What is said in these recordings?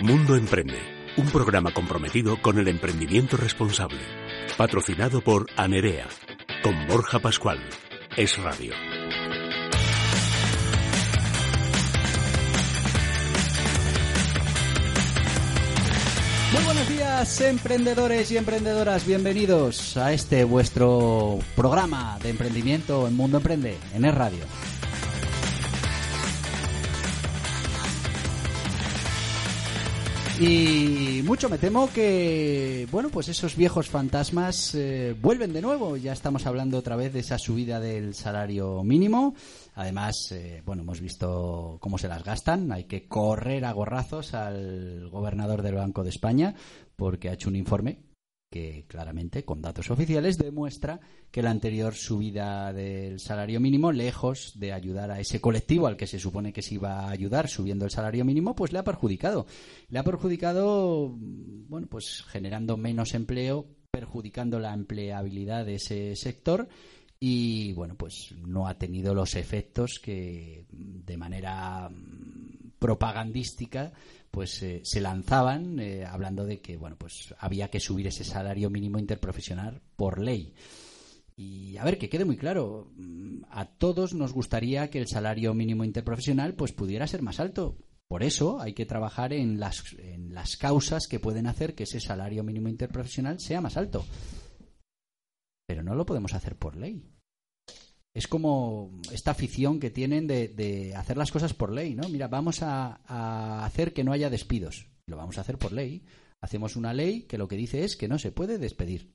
Mundo Emprende, un programa comprometido con el emprendimiento responsable. Patrocinado por Anerea, con Borja Pascual. Es Radio. Muy buenos días, emprendedores y emprendedoras. Bienvenidos a este vuestro programa de emprendimiento en Mundo Emprende, en Es Radio. Y mucho me temo que, bueno, pues esos viejos fantasmas eh, vuelven de nuevo. Ya estamos hablando otra vez de esa subida del salario mínimo. Además, eh, bueno, hemos visto cómo se las gastan. Hay que correr a gorrazos al gobernador del Banco de España porque ha hecho un informe que claramente, con datos oficiales, demuestra que la anterior subida del salario mínimo, lejos de ayudar a ese colectivo al que se supone que se iba a ayudar subiendo el salario mínimo, pues le ha perjudicado. Le ha perjudicado, bueno, pues generando menos empleo, perjudicando la empleabilidad de ese sector y, bueno, pues no ha tenido los efectos que de manera propagandística pues eh, se lanzaban eh, hablando de que bueno pues había que subir ese salario mínimo interprofesional por ley. Y a ver que quede muy claro mm, a todos nos gustaría que el salario mínimo interprofesional pues pudiera ser más alto. Por eso hay que trabajar en las en las causas que pueden hacer que ese salario mínimo interprofesional sea más alto. Pero no lo podemos hacer por ley es como esta afición que tienen de, hacer las cosas por ley, ¿no? Mira, vamos a, hacer que no haya despidos. Lo vamos a hacer por ley. Hacemos una ley que lo que dice es que no se puede despedir.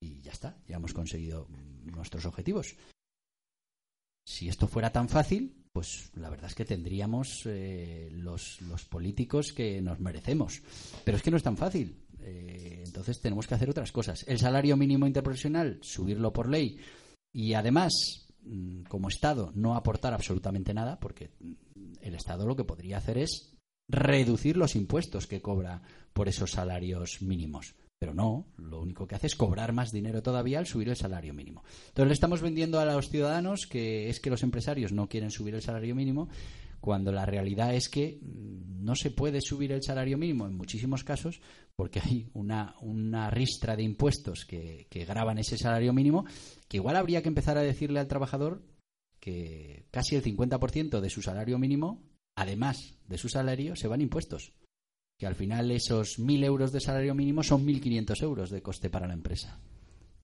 Y ya está, ya hemos conseguido nuestros objetivos. Si esto fuera tan fácil, pues la verdad es que tendríamos eh, los, políticos que nos merecemos. Pero es que no es tan fácil. Eh, entonces tenemos que hacer otras cosas. El salario mínimo interprofesional, subirlo por ley y además, mm, como Estado, no aportar absolutamente nada, porque mm, el Estado lo que podría hacer es reducir los impuestos que cobra por esos salarios mínimos. Pero no, lo único que hace es cobrar más dinero todavía al subir el salario mínimo. Entonces le estamos vendiendo a los ciudadanos que es que los empresarios no quieren subir el salario mínimo cuando la realidad es que no se puede subir el salario mínimo en muchísimos casos porque hay una, una ristra de impuestos que, que graban ese salario mínimo que igual habría que empezar a decirle al trabajador que casi el 50% de su salario mínimo, además de su salario, se van impuestos. Que al final esos 1.000 euros de salario mínimo son 1.500 euros de coste para la empresa.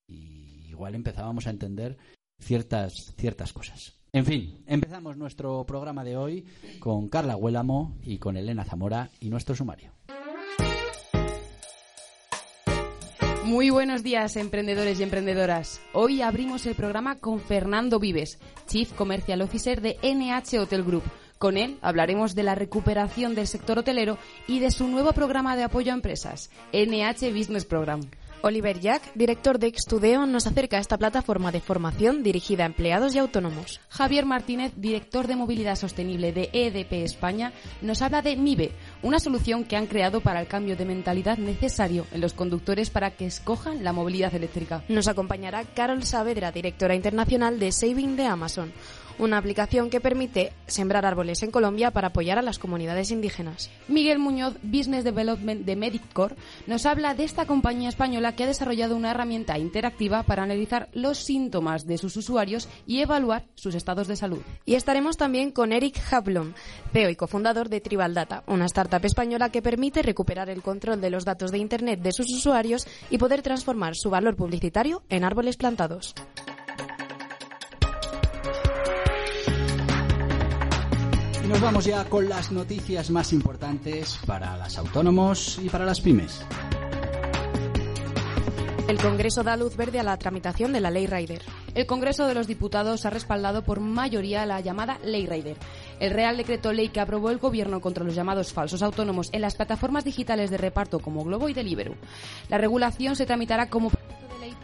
Y igual empezábamos a entender ciertas, ciertas cosas. En fin, empezamos nuestro programa de hoy con Carla Huélamo y con Elena Zamora y nuestro sumario. Muy buenos días, emprendedores y emprendedoras. Hoy abrimos el programa con Fernando Vives, Chief Commercial Officer de NH Hotel Group. Con él hablaremos de la recuperación del sector hotelero y de su nuevo programa de apoyo a empresas, NH Business Program. Oliver Jack, director de Extudeo, nos acerca a esta plataforma de formación dirigida a empleados y autónomos. Javier Martínez, director de Movilidad Sostenible de EDP España, nos habla de MIBE, una solución que han creado para el cambio de mentalidad necesario en los conductores para que escojan la movilidad eléctrica. Nos acompañará Carol Saavedra, directora internacional de Saving de Amazon una aplicación que permite sembrar árboles en Colombia para apoyar a las comunidades indígenas. Miguel Muñoz, Business Development de Mediccore, nos habla de esta compañía española que ha desarrollado una herramienta interactiva para analizar los síntomas de sus usuarios y evaluar sus estados de salud. Y estaremos también con Eric Hablum, CEO y cofundador de Tribal Data, una startup española que permite recuperar el control de los datos de Internet de sus usuarios y poder transformar su valor publicitario en árboles plantados. Y nos vamos ya con las noticias más importantes para los autónomos y para las pymes. El Congreso da luz verde a la tramitación de la Ley Rider. El Congreso de los Diputados ha respaldado por mayoría la llamada Ley Rider. El Real Decreto Ley que aprobó el Gobierno contra los llamados falsos autónomos en las plataformas digitales de reparto como Globo y Deliveroo. La regulación se tramitará como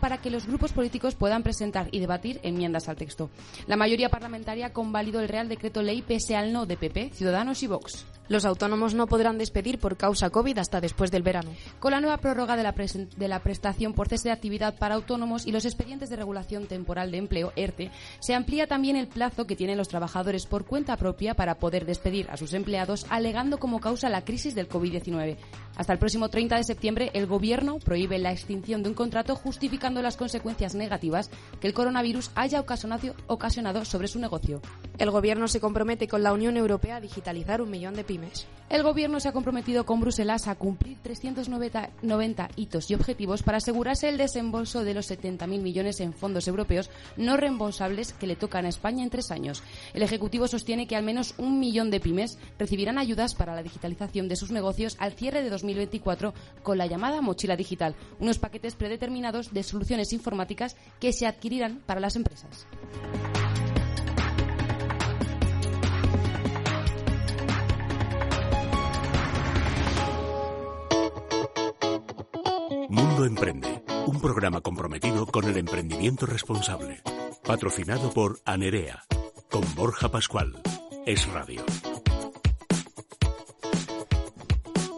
para que los grupos políticos puedan presentar y debatir enmiendas al texto. La mayoría parlamentaria convalidó el Real Decreto Ley pese al no de PP, Ciudadanos y Vox. Los autónomos no podrán despedir por causa COVID hasta después del verano. Con la nueva prórroga de la, de la prestación por cese de actividad para autónomos y los expedientes de regulación temporal de empleo, ERTE, se amplía también el plazo que tienen los trabajadores por cuenta propia para poder despedir a sus empleados, alegando como causa la crisis del COVID-19. Hasta el próximo 30 de septiembre, el Gobierno prohíbe la extinción de un contrato justificando las consecuencias negativas que el coronavirus haya ocasionado sobre su negocio. El Gobierno se compromete con la Unión Europea a digitalizar un millón de pymes. El Gobierno se ha comprometido con Bruselas a cumplir 390 hitos y objetivos para asegurarse el desembolso de los 70.000 millones en fondos europeos no reembolsables que le tocan a España en tres años. El Ejecutivo sostiene que al menos un millón de pymes recibirán ayudas para la digitalización de sus negocios al cierre de 2024 con la llamada mochila digital, unos paquetes predeterminados de soluciones informáticas que se adquirirán para las empresas. Mundo Emprende, un programa comprometido con el emprendimiento responsable. Patrocinado por Anerea, con Borja Pascual. Es Radio.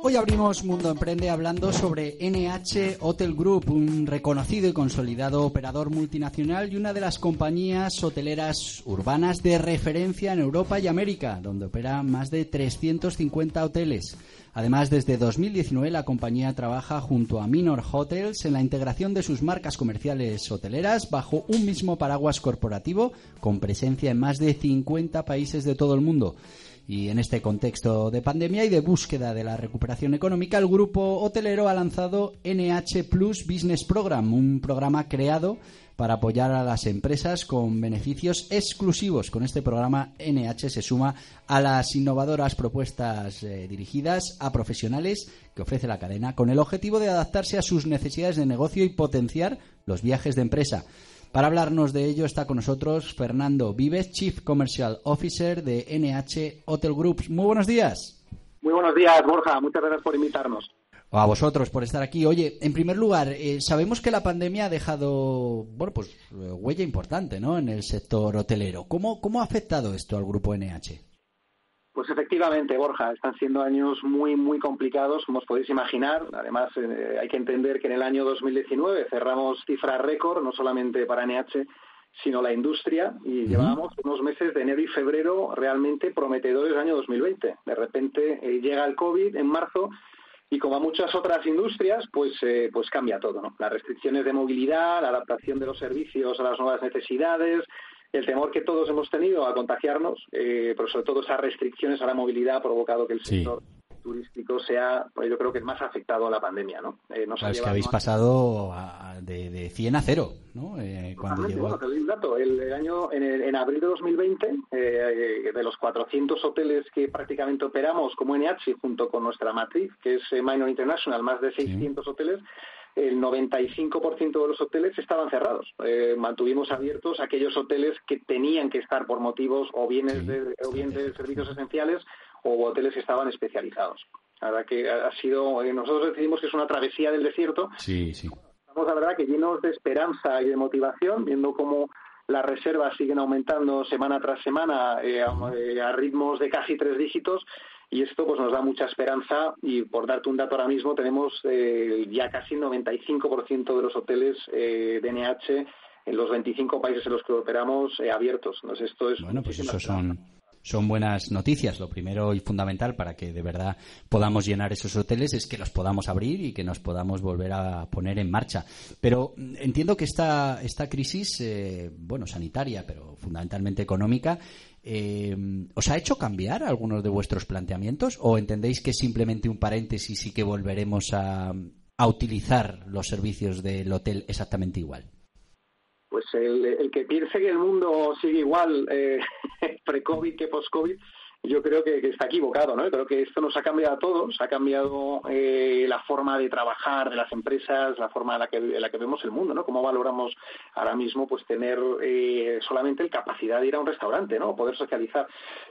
Hoy abrimos Mundo Emprende hablando sobre NH Hotel Group, un reconocido y consolidado operador multinacional y una de las compañías hoteleras urbanas de referencia en Europa y América, donde opera más de 350 hoteles. Además, desde 2019 la compañía trabaja junto a Minor Hotels en la integración de sus marcas comerciales hoteleras bajo un mismo paraguas corporativo con presencia en más de 50 países de todo el mundo. Y en este contexto de pandemia y de búsqueda de la recuperación económica, el grupo hotelero ha lanzado NH Plus Business Program, un programa creado para apoyar a las empresas con beneficios exclusivos. Con este programa, NH se suma a las innovadoras propuestas eh, dirigidas a profesionales que ofrece la cadena, con el objetivo de adaptarse a sus necesidades de negocio y potenciar los viajes de empresa. Para hablarnos de ello está con nosotros Fernando Vives, Chief Commercial Officer de NH Hotel Groups. Muy buenos días. Muy buenos días, Borja. Muchas gracias por invitarnos a vosotros por estar aquí. Oye, en primer lugar, eh, sabemos que la pandemia ha dejado, bueno, pues eh, huella importante, ¿no? En el sector hotelero. ¿Cómo, cómo ha afectado esto al grupo NH? Pues efectivamente, Borja, están siendo años muy, muy complicados, como os podéis imaginar. Además, eh, hay que entender que en el año 2019 cerramos cifras récord, no solamente para NH, sino la industria, y llevábamos unos meses de enero y febrero realmente prometedores del año 2020. De repente llega el COVID en marzo y como a muchas otras industrias, pues, eh, pues cambia todo, ¿no? Las restricciones de movilidad, la adaptación de los servicios a las nuevas necesidades, el temor que todos hemos tenido a contagiarnos, eh, pero sobre todo esas restricciones a la movilidad ha provocado que el sector turístico sea, pues yo creo que el más afectado a la pandemia, ¿no? Eh, es que habéis pasado de, de, 100 a 0, ¿no? Eh, cuando llegó... un dato. El, año, en, abril de 2020, eh, de los 400 hoteles que prácticamente operamos como NH junto con nuestra matriz, que es eh, Minor International, más de 600 hoteles, el 95% de los hoteles estaban cerrados. mantuvimos abiertos aquellos hoteles que tenían que estar por motivos o, bienes de, o bien de servicios esenciales o hoteles que estaban especializados. La verdad que ha sido, eh, nosotros decidimos que es una travesía del desierto. Sí, sí. Estamos, la verdad, que llenos de esperanza y de motivación, viendo cómo las reservas siguen aumentando semana tras semana eh, eh, a, ritmos de casi tres dígitos y esto pues nos da mucha esperanza y por darte un dato ahora mismo tenemos ya casi el 95% de los hoteles de NH en los 25 países en los que operamos abiertos. Entonces esto es bueno, pues eso son son buenas noticias. Lo primero y fundamental para que de verdad podamos llenar esos hoteles es que los podamos abrir y que nos podamos volver a poner en marcha. Pero mm, entiendo que esta, esta crisis, eh, bueno, sanitaria, pero fundamentalmente económica, eh, ¿os ha hecho cambiar algunos de vuestros planteamientos o entendéis que es simplemente un paréntesis y que volveremos a, utilizar los servicios del hotel exactamente igual? pues el, que piense que el mundo sigue igual eh, pre-COVID que post-COVID, yo creo que, está equivocado, ¿no? Creo que esto nos ha cambiado a todos, ha cambiado eh, la forma de trabajar de las empresas, la forma en la que, la que vemos el mundo, ¿no? Cómo valoramos ahora mismo, pues, tener eh, solamente la capacidad de ir a un restaurante, ¿no? Poder socializar.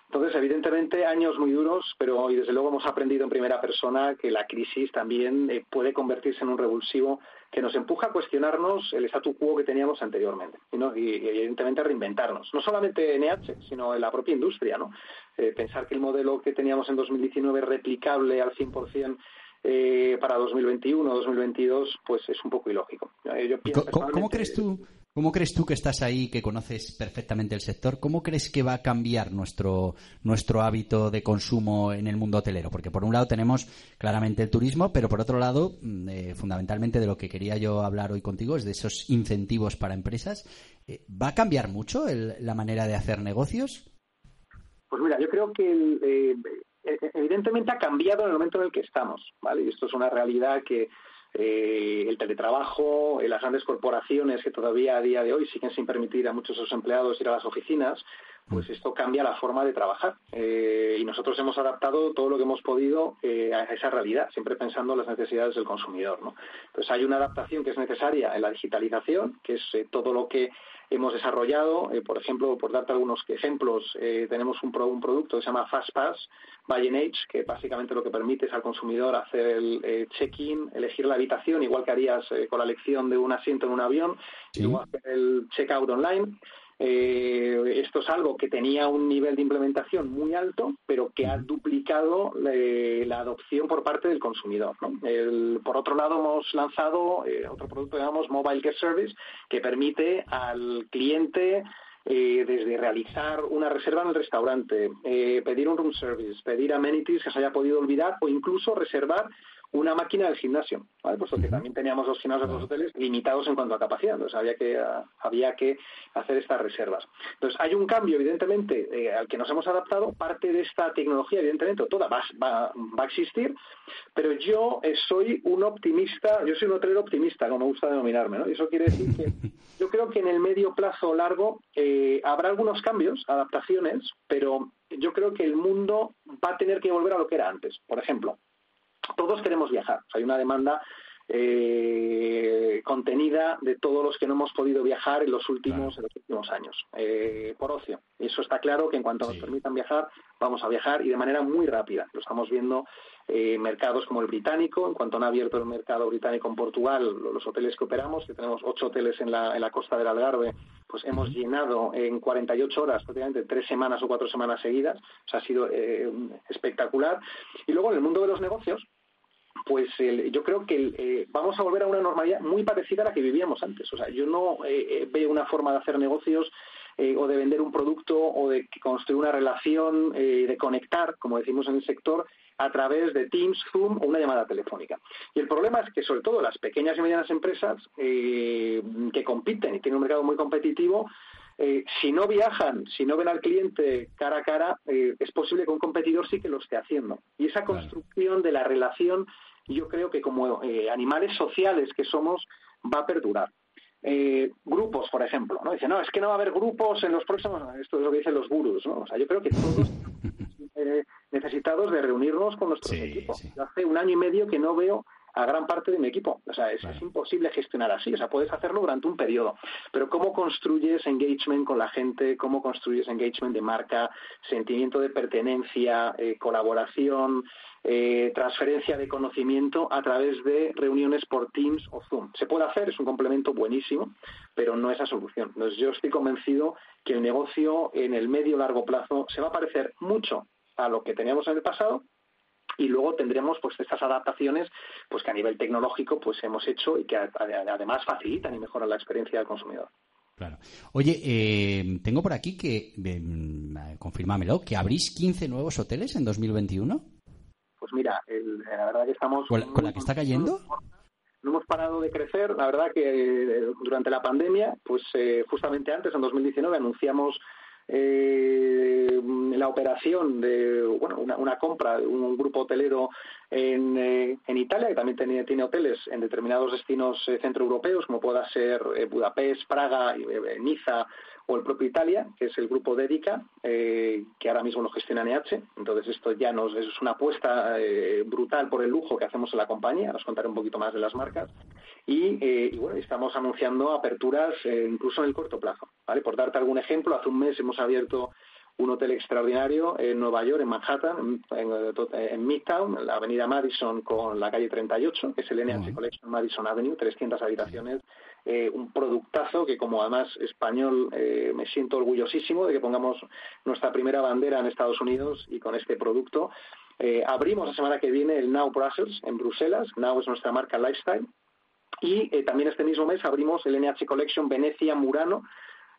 Entonces, evidentemente, años muy duros, pero y desde luego hemos aprendido en primera persona que la crisis también eh, puede convertirse en un revulsivo que nos empuja a cuestionarnos el statu quo que teníamos anteriormente y, evidentemente a reinventarnos. No solamente en EH, sino en la propia industria. ¿no? pensar que el modelo que teníamos en 2019 es replicable al 100% eh, para 2021 o 2022, pues es un poco ilógico. ¿Cómo, crees tú? ¿Cómo crees tú que estás ahí, que conoces perfectamente el sector? ¿Cómo crees que va a cambiar nuestro, nuestro hábito de consumo en el mundo hotelero? Porque por un lado tenemos claramente el turismo, pero por otro lado, mm, eh, fundamentalmente de lo que quería yo hablar hoy contigo es de esos incentivos para empresas. Eh, ¿Va a cambiar mucho la manera de hacer negocios? Pues mira, yo creo que el, eh, evidentemente ha cambiado en el momento en el que estamos, ¿vale? Y esto es una realidad que eh, el teletrabajo, eh, las grandes corporaciones que todavía a día de hoy siguen sin permitir a muchos de sus empleados ir a las oficinas, pues esto cambia la forma de trabajar. y nosotros hemos adaptado todo lo que hemos podido a esa realidad, siempre pensando en las necesidades del consumidor. ¿no? Entonces hay una adaptación que es necesaria en la digitalización, que es todo lo que hemos desarrollado. por ejemplo, por darte algunos ejemplos, tenemos un, un producto que se llama FastPass, Buy Age, que básicamente lo que permite es al consumidor hacer el eh, check-in, elegir la habitación, igual que harías eh, con la elección de un asiento en un avión, y luego hacer el check-out online. Eh, esto es algo que tenía un nivel de implementación muy alto, pero que ha duplicado la adopción por parte del consumidor. por otro lado, hemos lanzado otro producto que llamamos Mobile Guest Service, que permite al cliente eh, desde realizar una reserva en el restaurante, eh, pedir un room service, pedir amenities que se haya podido olvidar o incluso reservar una máquina del gimnasio, ¿vale? Puesto que también teníamos los gimnasios de los hoteles limitados en cuanto a capacidad, entonces había que, ah, había que hacer estas reservas. Entonces hay un cambio, evidentemente, eh, al que nos hemos adaptado, parte de esta tecnología, evidentemente, toda va, va, a existir, pero yo eh, soy un optimista, yo soy un hotelero optimista, como me gusta denominarme, ¿no? Y eso quiere decir que yo creo que en el medio plazo largo eh, habrá algunos cambios, adaptaciones, pero yo creo que el mundo va a tener que volver a lo que era antes. Por ejemplo, todos queremos viajar. hay una demanda eh, contenida de todos los que no hemos podido viajar en los últimos, en los últimos años, eh, por ocio. Y eso está claro que en cuanto nos permitan viajar, vamos a viajar y de manera muy rápida. Lo estamos viendo en mercados como el británico, en cuanto han abierto el mercado británico en Portugal, los hoteles que operamos, que tenemos ocho hoteles en la, en la costa del Algarve, pues hemos llenado en 48 horas, prácticamente tres semanas o cuatro semanas seguidas. O sea, ha sido eh, espectacular. Y luego en el mundo de los negocios, pues yo creo que eh, vamos a volver a una normalidad muy parecida a la que vivíamos antes. O sea, yo no eh, eh, veo una forma de hacer negocios o de vender un producto o de construir una relación, de conectar, como decimos en el sector, a través de Teams, Zoom o una llamada telefónica. Y el problema es que, sobre todo, las pequeñas y medianas empresas que compiten y tienen un mercado muy competitivo, si no viajan, si no ven al cliente cara a cara, es posible que un competidor sí que lo esté haciendo. Y esa construcción de la relación yo creo que como eh, animales sociales que somos va a perdurar. Eh, grupos, por ejemplo, ¿no? Dice, no, es que no va a haber grupos en los próximos, esto es lo que dicen los gurus, ¿no? O sea, yo creo que todos eh, necesitados de reunirnos con nuestros equipos. Hace un año y medio que no veo a gran parte de mi equipo. O sea, es, imposible gestionar así. O sea, puedes hacerlo durante un periodo. Pero ¿cómo construyes engagement con la gente? ¿Cómo construyes engagement de marca? Sentimiento de pertenencia, eh, colaboración, eh, transferencia de conocimiento a través de reuniones por Teams o Zoom. Se puede hacer, es un complemento buenísimo, pero no es la solución. Entonces, yo estoy convencido que el negocio en el medio largo plazo se va a parecer mucho a lo que teníamos en el pasado, y luego tendremos pues estas adaptaciones pues que a nivel tecnológico pues hemos hecho y que además facilitan y mejoran la experiencia del consumidor. Claro. Oye, eh, tengo por aquí que, eh, confirmámelo, que abrís 15 nuevos hoteles en 2021. Pues mira, la verdad que estamos... ¿Con, la que está cayendo? No hemos parado de crecer. La verdad que eh, durante la pandemia, pues eh, justamente antes, en 2019, anunciamos eh, la operación de bueno, una, compra de un, grupo hotelero en, eh, en, Italia, que también tiene, tiene hoteles en determinados destinos eh, centroeuropeos, como pueda ser eh, Budapest, Praga, Niza o el propio Italia, que es el grupo Dedica, que ahora mismo lo gestiona NH. Entonces esto ya nos es una apuesta brutal por el lujo que hacemos en la compañía. Os contaré un poquito más de las marcas. Y, bueno, estamos anunciando aperturas incluso en el corto plazo. ¿vale? Por darte algún ejemplo, hace un mes hemos abierto un hotel extraordinario en Nueva York, en Manhattan, en, Midtown, en la avenida Madison con la calle 38, que es el NH Collection Madison Avenue, 300 habitaciones eh, un productazo que como además español eh, me siento orgullosísimo de que pongamos nuestra primera bandera en Estados Unidos y con este producto. Eh, abrimos la semana que viene el Now Brussels en Bruselas. Now es nuestra marca Lifestyle. Y también este mismo mes abrimos el NH Collection Venecia Murano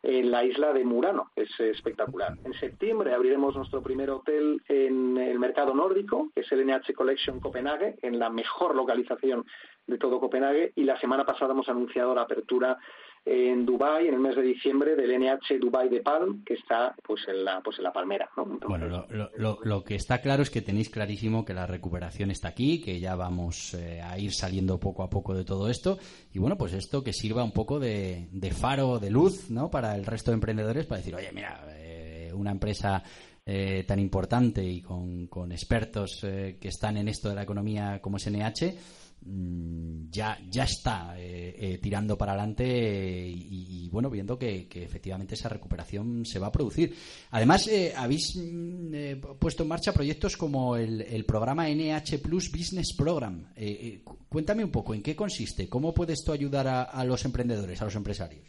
en la isla de Murano. Es espectacular. En septiembre abriremos nuestro primer hotel en el mercado nórdico, que es el NH Collection Copenhague, en la mejor localización de todo Copenhague. Y la semana pasada hemos anunciado la apertura en Dubai en el mes de diciembre del NH Dubai de Palm que está pues en la pues en la palmera bueno lo, que está claro es que tenéis clarísimo que la recuperación está aquí que ya vamos eh, a ir saliendo poco a poco de todo esto. Y bueno pues esto que sirva un poco de, faro de luz no para el resto de emprendedores para decir oye mira eh, una empresa eh, tan importante y con, con expertos que están en esto de la economía como es NH ya, ya está eh, eh, tirando para adelante y, bueno, viendo que, efectivamente esa recuperación se va a producir. Además, eh, habéis mm, puesto en marcha proyectos como el, programa NH Plus Business Program. cuéntame un poco, ¿en qué consiste? ¿Cómo puede esto ayudar a, los emprendedores, a los empresarios?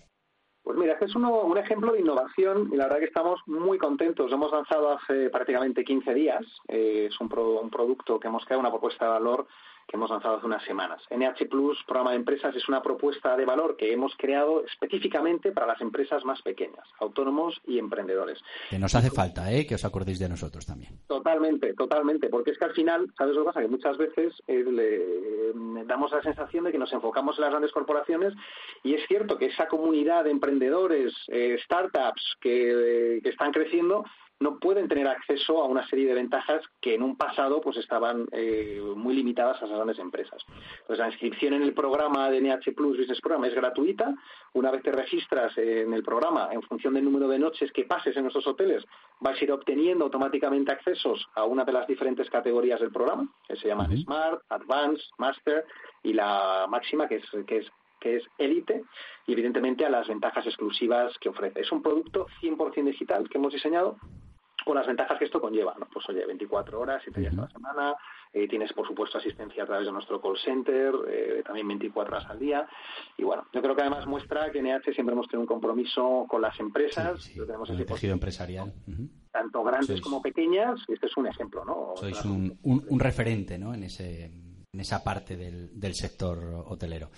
Pues mira, este es un ejemplo de innovación y la verdad que estamos muy contentos. Hemos lanzado hace prácticamente 15 días. es un, un producto que hemos creado, una propuesta de valor que hemos lanzado hace unas semanas. NH Plus, programa de empresas, es una propuesta de valor que hemos creado específicamente para las empresas más pequeñas, autónomos y emprendedores. Que nos hace falta, ¿eh? que os acordéis de nosotros también. Totalmente, totalmente, porque es que al final, ¿sabes lo que pasa? Que muchas veces eh, le, damos la sensación de que nos enfocamos en las grandes corporaciones y es cierto que esa comunidad de emprendedores, eh, startups que, que están creciendo, no pueden tener acceso a una serie de ventajas que en un pasado pues estaban eh, muy limitadas a esas grandes empresas. Pues la inscripción en el programa de NH Plus Business Program es gratuita. Una vez te registras en el programa, en función del número de noches que pases en nuestros hoteles, vas a ir obteniendo automáticamente accesos a una de las diferentes categorías del programa, que se llaman Smart, Advanced, Master y la máxima que es, que es que es élite y evidentemente a las ventajas exclusivas que ofrece. Es un producto 100% digital que hemos diseñado con las ventajas que esto conlleva, ¿no? Pues oye, 24 horas, 7 días a la semana, eh, tienes por supuesto asistencia a través de nuestro call center, eh, también 24 horas al día, y bueno, yo creo que además muestra que en EH siempre hemos tenido un compromiso con las empresas, sí, tenemos el tejido empresarial. Tanto grandes como pequeñas, este es un ejemplo, ¿no? Sois un, un, referente, ¿no? En ese en esa parte del, del sector hotelero.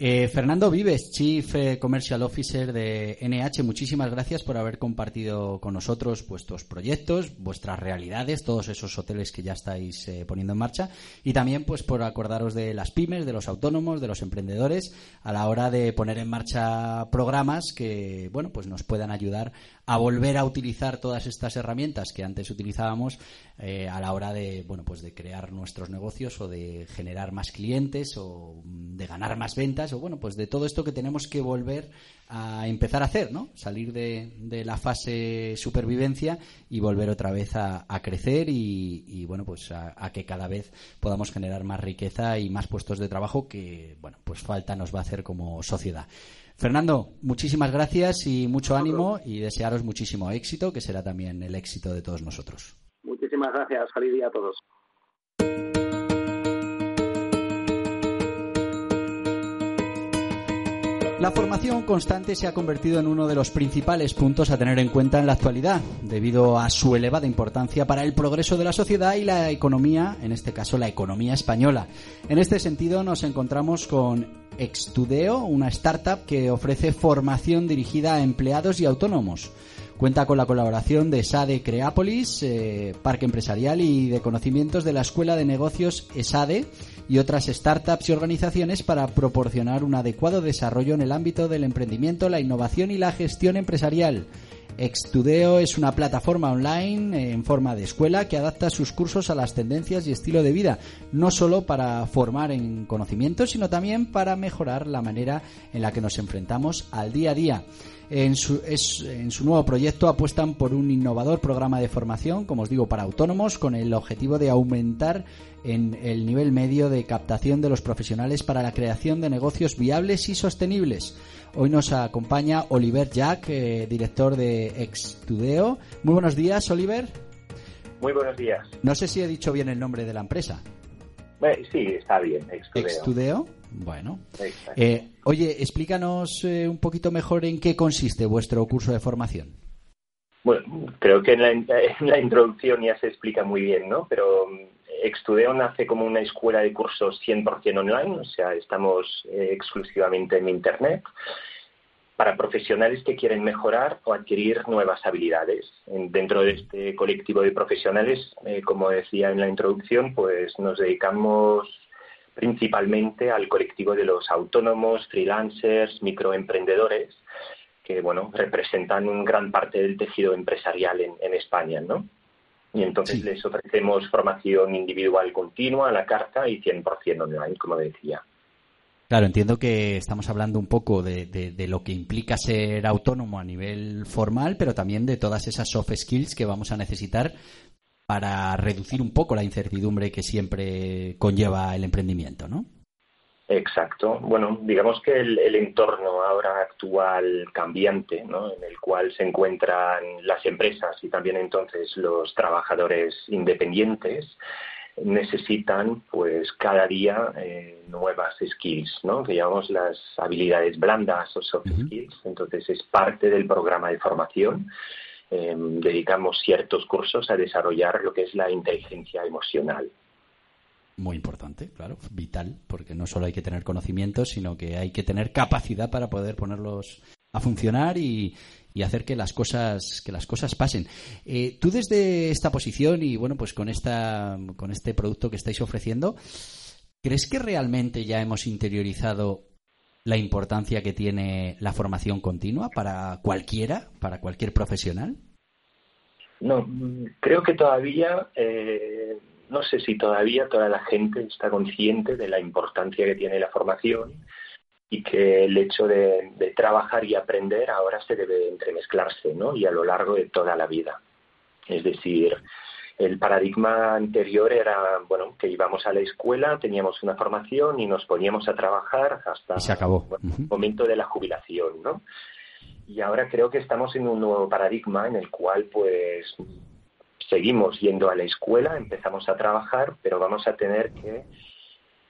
Eh, Fernando Vives, Chief eh, Commercial Officer de NH, muchísimas gracias por haber compartido con nosotros vuestros proyectos, vuestras realidades, todos esos hoteles que ya estáis eh, poniendo en marcha y también pues por acordaros de las pymes, de los autónomos, de los emprendedores a la hora de poner en marcha programas que bueno pues nos puedan ayudar a volver a utilizar todas estas herramientas que antes utilizábamos a la hora de bueno pues de crear nuestros negocios o de generar más clientes o de ganar más ventas o bueno, pues de todo esto que tenemos que volver a empezar a hacer, ¿no? Salir de, la fase supervivencia y volver otra vez a, crecer y, bueno, pues a, que cada vez podamos generar más riqueza y más puestos de trabajo que, bueno, pues falta nos va a hacer como sociedad. Fernando, muchísimas gracias y mucho ánimo y desearos muchísimo éxito, que será también el éxito de todos nosotros. Muchísimas gracias. Feliz día a todos. La formación constante se ha convertido en uno de los principales puntos a tener en cuenta en la actualidad, debido a su elevada importancia para el progreso de la sociedad y la economía, en este caso la economía española. En este sentido nos encontramos con Extudeo, una startup que ofrece formación dirigida a empleados y autónomos. Cuenta con la colaboración de SADE Creápolis, eh, Parque Empresarial y de conocimientos de la Escuela de Negocios ESADE y otras startups y organizaciones para proporcionar un adecuado desarrollo en el ámbito del emprendimiento, la innovación y la gestión empresarial. Extudeo es una plataforma online en forma de escuela que adapta sus cursos a las tendencias y estilo de vida, no solo para formar en conocimientos, sino también para mejorar la manera en la que nos enfrentamos al día a día. En su, en su nuevo proyecto apuestan por un innovador programa de formación, como os digo, para autónomos, con el objetivo de aumentar en el nivel medio de captación de los profesionales para la creación de negocios viables y sostenibles. Hoy nos acompaña Oliver Jack, eh, director de Extudeo. Muy buenos días, Oliver. Muy buenos días. No sé si he dicho bien el nombre de la empresa. sí, está bien, Extudeo. Bueno. Eh, oye, explícanos eh, un poquito mejor en qué consiste vuestro curso de formación. Bueno, creo que en la, en la introducción ya se explica muy bien, ¿no? Pero Extudeo nace como una escuela de cursos 100% online, o sea, estamos eh, exclusivamente en Internet para profesionales que quieren mejorar o adquirir nuevas habilidades. dentro de este colectivo de profesionales, eh, como decía en la introducción, pues nos dedicamos principalmente al colectivo de los autónomos, freelancers, microemprendedores, que bueno, representan gran parte del tejido empresarial en, en España, ¿no? Y entonces les ofrecemos formación individual continua a la carta y 100% online, como decía. Claro, entiendo que estamos hablando un poco de, de, lo que implica ser autónomo a nivel formal, pero también de todas esas soft skills que vamos a necesitar para reducir un poco la incertidumbre que siempre conlleva el emprendimiento, ¿no? Exacto. Bueno, digamos que el, entorno ahora actual cambiante, ¿no? en el cual se encuentran las empresas y también entonces los trabajadores independientes, necesitan pues cada día eh, nuevas skills, ¿no? que llamamos las habilidades blandas o soft skills. Entonces es parte del programa de formación. Em, dedicamos ciertos cursos a desarrollar lo que es la inteligencia emocional muy importante, claro, vital, porque no solo hay que tener conocimientos, sino que hay que tener capacidad para poder ponerlos a funcionar y, hacer que las cosas que las cosas pasen. Eh, tú desde esta posición y bueno, pues con esta con este producto que estáis ofreciendo, ¿crees que realmente ya hemos interiorizado la importancia que tiene la formación continua para cualquiera, para cualquier profesional? No, creo que todavía eh, no sé si todavía toda la gente está consciente de la importancia que tiene la formación y que el hecho de, trabajar y aprender ahora se debe entremezclarse, ¿no? Y a lo largo de toda la vida. Es decir, el paradigma anterior era, bueno, que íbamos a la escuela, teníamos una formación y nos poníamos a trabajar hasta el momento de la jubilación, ¿no? Y ahora creo que estamos en un nuevo paradigma en el cual, pues, seguimos yendo a la escuela, empezamos a trabajar, pero vamos a tener que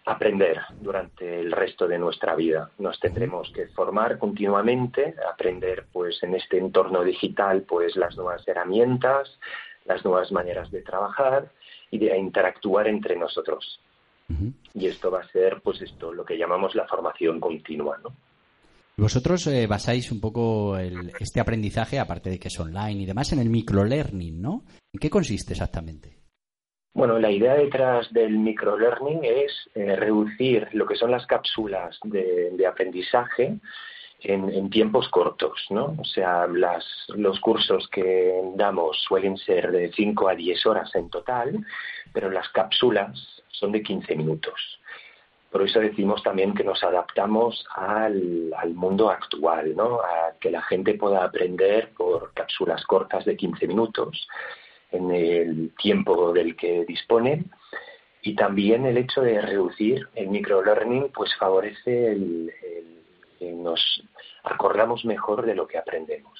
aprender durante el resto de nuestra vida. Nos tendremos que formar continuamente, aprender pues en este entorno digital pues las nuevas herramientas, las nuevas maneras de trabajar y de interactuar entre nosotros. Y esto va a ser pues esto lo que llamamos la formación continua, ¿no? Vosotros eh, basáis un poco este aprendizaje, aparte de que es online y demás, en el microlearning, ¿no? ¿En qué consiste exactamente? Bueno, la idea detrás del microlearning es eh, reducir lo que son las cápsulas de, aprendizaje en, tiempos cortos, ¿no? O sea, los cursos que damos suelen ser de 5 a 10 horas en total, pero las cápsulas son de 15 minutos. Por eso decimos también que nos adaptamos al, mundo actual, ¿no? A que la gente pueda aprender por cápsulas cortas de 15 minutos en el tiempo del que disponen y también el hecho de reducir el microlearning pues favorece el, nos acordamos mejor de lo que aprendemos.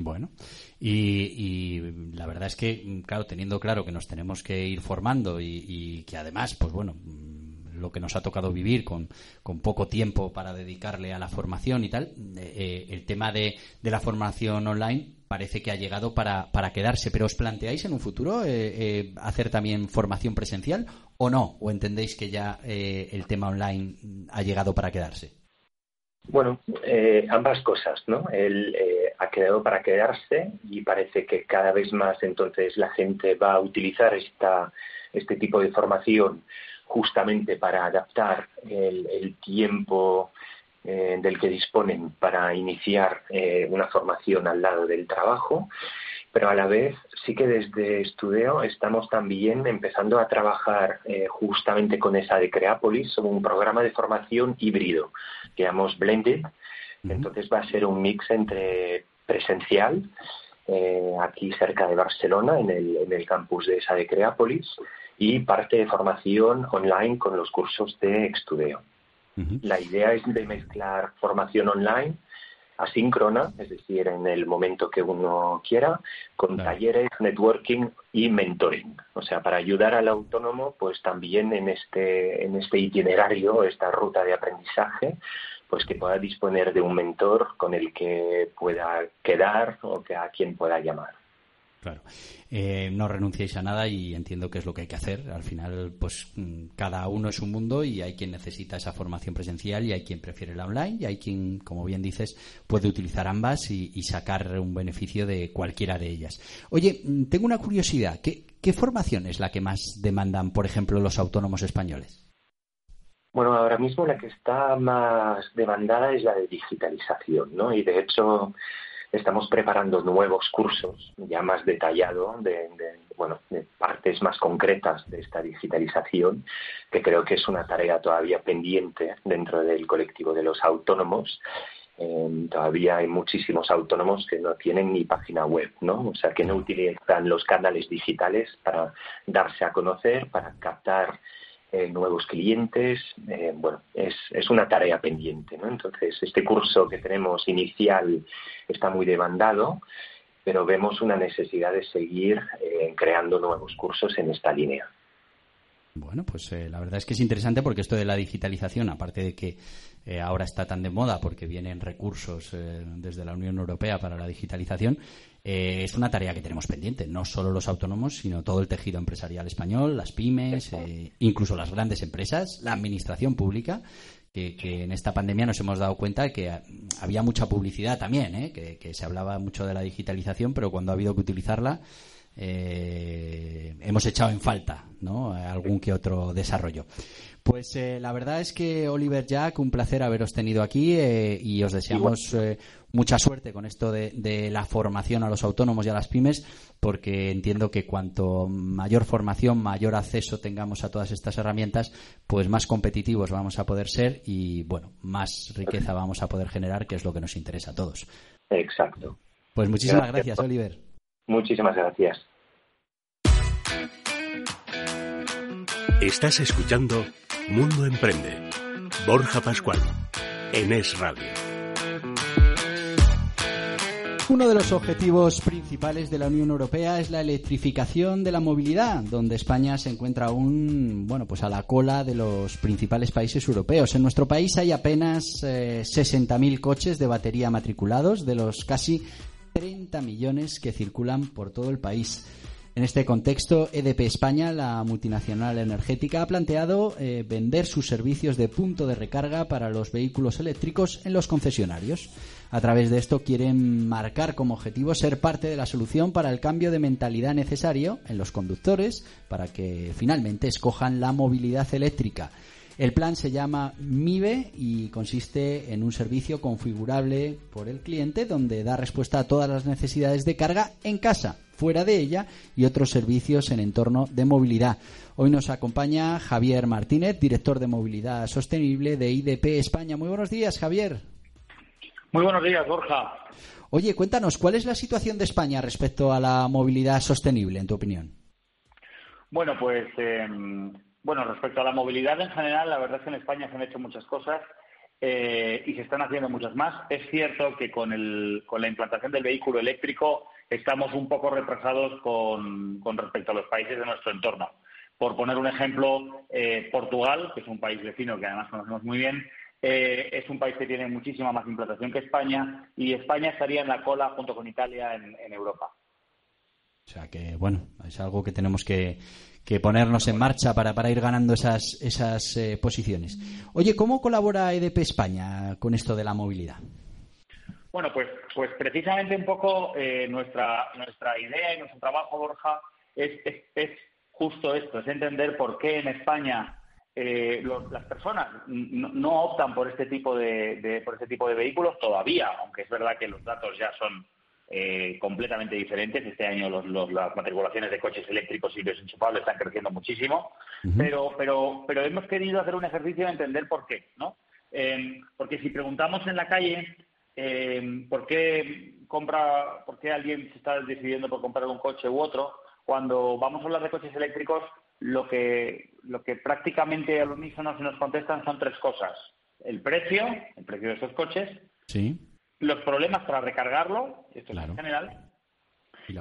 Bueno, y, la verdad es que, claro, teniendo claro que nos tenemos que ir formando y, y que además, pues bueno, lo que nos ha tocado vivir con, con poco tiempo para dedicarle a la formación y tal, eh, eh, el tema de, de, la formación online parece que ha llegado para, para quedarse. Pero ¿os planteáis en un futuro eh, hacer también formación presencial o no? ¿O entendéis que ya el tema online ha llegado para quedarse? Bueno, ambas cosas, ¿no? Él ha quedado para quedarse y parece que cada vez más entonces la gente va a utilizar esta, este tipo de formación justamente para adaptar el, tiempo eh, del que disponen para iniciar eh, una formación al lado del trabajo, pero a la vez sí que desde Estudio estamos también empezando a trabajar eh, justamente con esa de Creápolis sobre un programa de formación híbrido que llamamos Blended. Entonces va a ser un mix entre presencial, aquí cerca de Barcelona, en el, en el campus de esa de Creápolis, y parte de formación online con los cursos de Extudeo. La idea es de mezclar formación online asíncrona, es decir, en el momento que uno quiera, con talleres, networking y mentoring. O sea, para ayudar al autónomo, pues también en este, en este itinerario, esta ruta de aprendizaje, pues que pueda disponer de un mentor con el que pueda quedar o que a quien pueda llamar. Claro. Eh, no renunciéis a nada y entiendo que es lo que hay que hacer. Al final, pues mm, cada uno es un mundo y hay quien necesita esa formación presencial y hay quien prefiere la online y hay quien, como bien dices, puede utilizar ambas y, sacar un beneficio de cualquiera de ellas. Oye, mm, tengo una curiosidad. ¿Qué, ¿Qué formación es la que más demandan, por ejemplo, los autónomos españoles? Bueno, ahora mismo la que está más demandada es la de digitalización, ¿no? Y de hecho estamos preparando nuevos cursos ya más detallados de, bueno, de partes más concretas de esta digitalización, que creo que es una tarea todavía pendiente dentro del colectivo de los autónomos. Em, todavía hay muchísimos autónomos que no tienen ni página web, ¿no? O sea, que no utilizan los canales digitales para darse a conocer, para captar eh, nuevos clientes. Eh, bueno, es, es, una tarea pendiente. ¿no? Entonces, este curso que tenemos inicial está muy demandado, pero vemos una necesidad de seguir eh, creando nuevos cursos en esta línea. Bueno, pues la verdad es que es interesante porque esto de la digitalización, aparte de que ahora está tan de moda porque vienen recursos desde la Unión Europea para la digitalización, eh, es una tarea que tenemos pendiente, no solo los autónomos, sino todo el tejido empresarial español, las pymes, eh, incluso las grandes empresas, la administración pública, que, en esta pandemia nos hemos dado cuenta de que había mucha publicidad también, ¿eh? que, se hablaba mucho de la digitalización, pero cuando ha habido que utilizarla, hemos echado en falta ¿no? algún que otro desarrollo. Pues la verdad es que Oliver Jack, un placer haberos tenido aquí y os deseamos mucha suerte con esto de, la formación a los autónomos y a las pymes, porque entiendo que cuanto mayor formación, mayor acceso tengamos a todas estas herramientas, pues más competitivos vamos a poder ser y, bueno, más riqueza vamos a poder generar, que es lo que nos interesa a todos. Exacto. Pues muchísimas gracias, Oliver. Muchísimas gracias. Estás escuchando Mundo Emprende. Borja Pascual, en Es Radio. Uno de los objetivos principales de la Unión Europea es la electrificación de la movilidad, donde España se encuentra aún, bueno, pues a la cola de los principales países europeos. En nuestro país hay apenas eh, 60.000 coches de batería matriculados, de los casi 30 millones que circulan por todo el país. En este contexto, EDP España, la multinacional energética, ha planteado eh, vender sus servicios de punto de recarga para los vehículos eléctricos en los concesionarios. A través de esto quieren marcar como objetivo ser parte de la solución para el cambio de mentalidad necesario en los conductores para que finalmente escojan la movilidad eléctrica. El plan se llama MIBE y consiste en un servicio configurable por el cliente donde da respuesta a todas las necesidades de carga en casa, fuera de ella y otros servicios en entorno de movilidad. Hoy nos acompaña Javier Martínez, director de movilidad sostenible de IDP España. Muy buenos días, Javier. Muy buenos días, Borja. Oye, cuéntanos, ¿cuál es la situación de España respecto a la movilidad sostenible, en tu opinión? Bueno, pues, em, bueno, respecto a la movilidad en general, la verdad es que en España se han hecho muchas cosas eh, y se están haciendo muchas más. Es cierto que con, el, con la implantación del vehículo eléctrico estamos un poco retrasados con, con respecto a los países de nuestro entorno. Por poner un ejemplo, eh, Portugal, que es un país vecino que además conocemos muy bien, eh, es un país que tiene muchísima más implantación que España y España estaría en la cola junto con Italia en, Europa. O sea que, bueno, es algo que tenemos que, ponernos en marcha para, para ir ganando esas, esas eh, posiciones. Oye, ¿cómo colabora EDP España con esto de la movilidad? Bueno, pues, pues precisamente un poco eh, nuestra, nuestra idea y nuestro trabajo, Borja, es, es justo esto, es entender por qué en España eh, las personas no, optan por este tipo de, por este tipo de vehículos todavía, aunque es verdad que los datos ya son eh, completamente diferentes. Este año las matriculaciones de coches eléctricos y desenchufables están creciendo muchísimo, pero, pero, pero hemos querido hacer un ejercicio de entender por qué, ¿no? Em, porque si preguntamos en la calle em, por qué compra, por qué alguien se está decidiendo por comprar un coche u otro, cuando vamos a hablar de coches eléctricos lo que, lo que prácticamente al unísono se nos contestan son tres cosas. El precio, el precio de esos coches. Sí. Los problemas para recargarlo, esto es en general,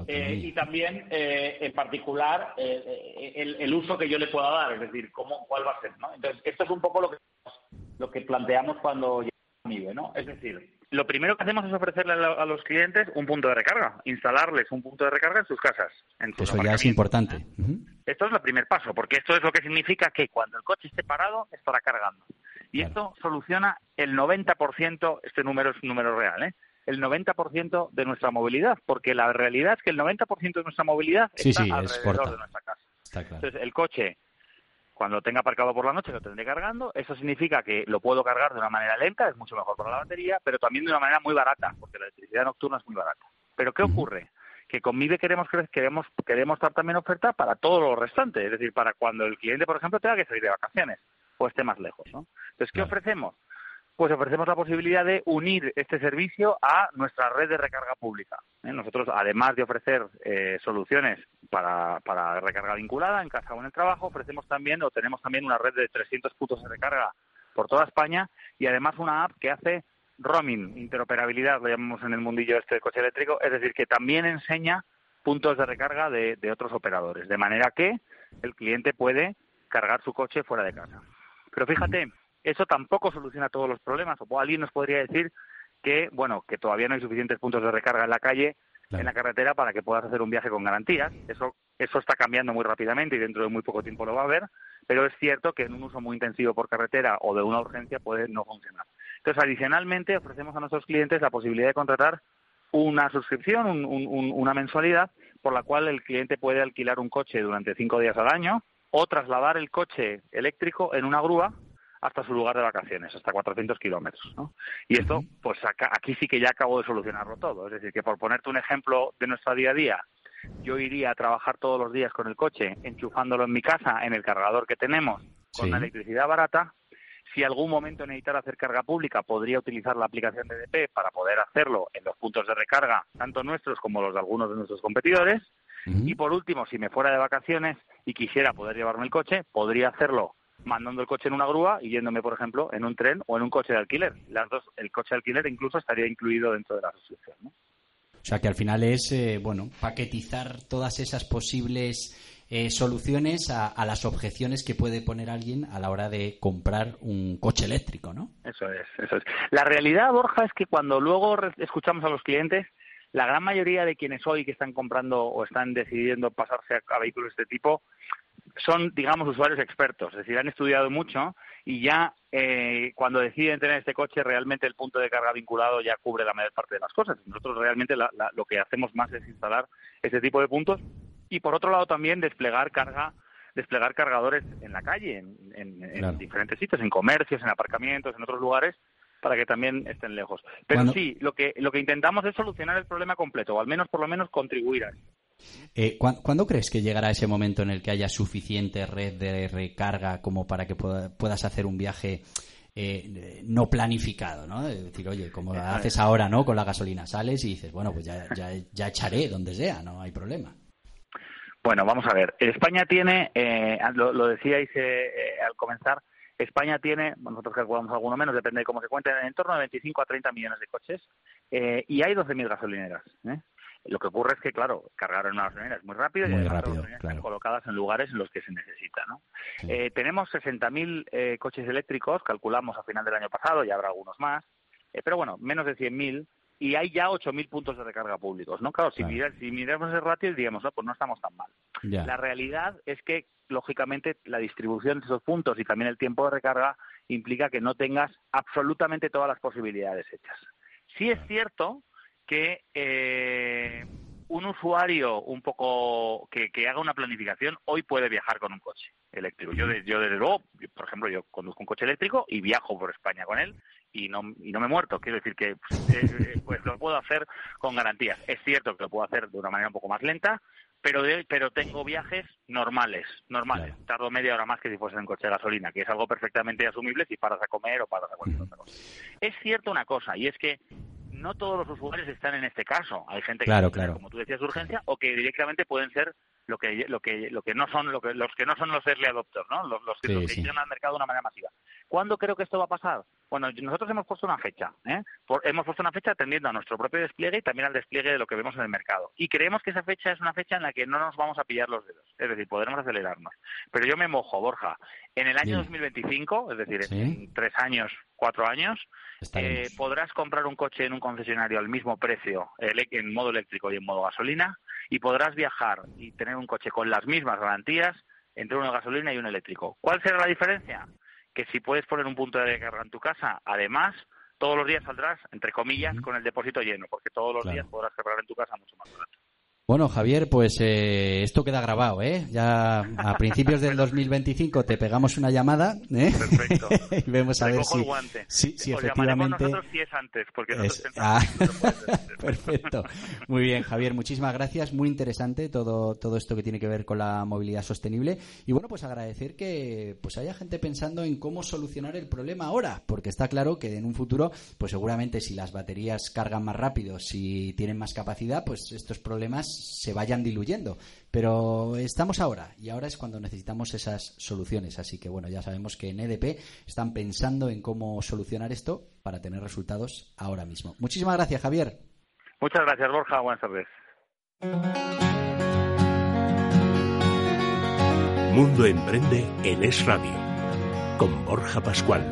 eh, y, también, eh, en particular, eh, el, uso que yo le pueda dar, es decir, cómo, cuál va a ser. ¿no? Entonces, esto es un poco lo que, lo que planteamos cuando llegamos a MIBE, ¿no? Es decir, lo primero que hacemos es ofrecerle a, los clientes un punto de recarga, instalarles un punto de recarga en sus casas. En Eso ya es importante. Esto es el primer paso, porque esto es lo que significa que cuando el coche esté parado, estará cargando. Y esto soluciona el 90%, este número es un número real, ¿eh? el 90% de nuestra movilidad, porque la realidad es que el 90% de nuestra movilidad está alrededor de nuestra casa. Entonces, el coche, cuando tenga aparcado por la noche, lo tendré cargando. Eso significa que lo puedo cargar de una manera lenta, es mucho mejor para la batería, pero también de una manera muy barata, porque la electricidad nocturna es muy barata. Pero ¿qué ocurre? Que con MIBE queremos, queremos, queremos dar también oferta para todo lo restante, es decir, para cuando el cliente, por ejemplo, tenga que salir de vacaciones o esté más lejos. ¿no? Entonces, ¿qué ofrecemos? pues ofrecemos la posibilidad de unir este servicio a nuestra red de recarga pública. ¿eh? Nosotros, además de ofrecer eh, soluciones para, para, recarga vinculada en casa o en el trabajo, ofrecemos también o tenemos también una red de 300 puntos de recarga por toda España y además una app que hace roaming, interoperabilidad, lo llamamos en el mundillo este del coche eléctrico, es decir, que también enseña puntos de recarga de, de otros operadores, de manera que el cliente puede cargar su coche fuera de casa. Pero fíjate, eso tampoco soluciona todos los problemas. O alguien nos podría decir que, bueno, que todavía no hay suficientes puntos de recarga en la calle, en la carretera, para que puedas hacer un viaje con garantías. Eso, eso está cambiando muy rápidamente y dentro de muy poco tiempo lo va a haber. Pero es cierto que en un uso muy intensivo por carretera o de una urgencia puede no funcionar. Entonces, adicionalmente, ofrecemos a nuestros clientes la posibilidad de contratar una suscripción, una mensualidad, por la cual el cliente puede alquilar un coche durante cinco días al año o trasladar el coche eléctrico en una grúa hasta su lugar de vacaciones, hasta 400 kilómetros. ¿no? Y esto, pues aquí sí que ya acabo de solucionarlo todo. Es decir, que por ponerte un ejemplo de nuestro día a día, yo iría a trabajar todos los días con el coche, enchufándolo en mi casa, en el cargador que tenemos, con la electricidad barata. Si algún momento necesitara hacer carga pública, podría utilizar la aplicación de DP para poder hacerlo en los puntos de recarga, tanto nuestros como los de algunos de nuestros competidores. Y por último, si me fuera de vacaciones y quisiera poder llevarme el coche, podría hacerlo mandando el coche en una grúa y yéndome, por ejemplo, en un tren o en un coche de alquiler. Las dos, el coche de alquiler incluso estaría incluido dentro de la suscripción. ¿no? O sea que al final es, eh, bueno, paquetizar todas esas posibles eh, soluciones a, las objeciones que puede poner alguien a la hora de comprar un coche eléctrico, ¿no? Eso es, eso es. La realidad, Borja, es que cuando luego escuchamos a los clientes, la gran mayoría de quienes hoy que están comprando o están decidiendo pasarse a vehículos de este tipo son, digamos, usuarios expertos, es decir, han estudiado mucho y ya eh, cuando deciden tener este coche, realmente el punto de carga vinculado ya cubre la mayor parte de las cosas. Nosotros realmente lo que hacemos más es instalar ese tipo de puntos y, por otro lado, también desplegar carga desplegar cargadores en la calle, en, diferentes sitios, en comercios, en aparcamientos, en otros lugares, para que también estén lejos. Pero sí, lo que, lo que intentamos es solucionar el problema completo, o al menos, por lo menos, contribuir a. Eh, ¿Cuándo crees que llegará ese momento en el que haya suficiente red de recarga como para que puedas hacer un viaje eh, no planificado, ¿no? Es decir, oye, como haces ahora, ¿no? Con la gasolina, sales y dices, bueno, pues ya, ya, echaré donde sea, no hay problema. Bueno, vamos a ver. España tiene, eh, lo, decíais al comenzar, España tiene, nosotros calculamos alguno menos, depende de cómo se cuente, en torno de 25 a 30 millones de coches y hay 12.000 gasolineras. ¿eh? Lo que ocurre es que, claro, cargar en una gasolinera es muy rápido y las están colocadas en lugares en los que se necesita. ¿no? Eh, tenemos 60.000 eh, coches eléctricos, calculamos a final del año pasado, y habrá algunos más, eh, pero bueno, menos de 100.000 y hay ya 8.000 puntos de recarga públicos, ¿no? Claro, si, si miramos el ratio diríamos, pues no estamos tan mal. La realidad es que, lógicamente, la distribución de esos puntos y también el tiempo de recarga implica que no tengas absolutamente todas las posibilidades hechas. Sí es cierto que eh, un usuario un poco que, haga una planificación hoy puede viajar con un coche eléctrico. Yo, yo desde luego, por ejemplo, yo conduzco un coche eléctrico y viajo por España con él y no, y no me he muerto. Quiero decir que pues, eh, eh, pues lo puedo hacer con garantías. Es cierto que lo puedo hacer de una manera un poco más lenta, pero pero tengo viajes normales, normales. Tardo media hora más que si fuese en coche de gasolina, que es algo perfectamente asumible si paras a comer o paras a cualquier otra cosa. Es cierto una cosa, y es que no todos los usuarios están en este caso. Hay gente que, como tú decías, urgencia o que directamente pueden ser lo que lo que lo que no son lo que los que no son los early adopters, ¿no? Los, que, sí, al mercado de una manera masiva. ¿Cuándo creo que esto va a pasar? Bueno, nosotros hemos puesto una fecha, ¿eh? hemos puesto una fecha atendiendo a nuestro propio despliegue y también al despliegue de lo que vemos en el mercado. Y creemos que esa fecha es una fecha en la que no nos vamos a pillar los dedos, es decir, podremos acelerarnos. Pero yo me mojo, Borja, en el año 2025, es decir, en tres años, cuatro años, eh, podrás comprar un coche en un concesionario al mismo precio, en modo eléctrico y en modo gasolina, y podrás viajar y tener un coche con las mismas garantías entre uno de gasolina y un eléctrico. ¿Cuál será la diferencia? que si puedes poner un punto de carga en tu casa, además, todos los días saldrás, entre comillas, con el depósito lleno, porque todos los días podrás cargar en tu casa mucho más barato. Bueno, Javier, pues eh, esto queda grabado, ¿eh? Ya a principios del 2025 te pegamos una llamada, ¿eh? Perfecto. y vemos a ver si, si, si efectivamente... nosotros si es antes, porque es... ah. Perfecto. Muy bien, Javier, muchísimas gracias. Muy interesante todo, todo esto que tiene que ver con la movilidad sostenible. Y bueno, pues agradecer que pues haya gente pensando en cómo solucionar el problema ahora, porque está claro que en un futuro, pues seguramente si las baterías cargan más rápido, si tienen más capacidad, pues estos problemas se vayan diluyendo. Pero estamos ahora y ahora es cuando necesitamos esas soluciones. Así que bueno, ya sabemos que en EDP están pensando en cómo solucionar esto para tener resultados ahora mismo. Muchísimas gracias, Javier. Muchas gracias, Borja. Buenas tardes. Mundo Emprende en Es Radio con Borja Pascual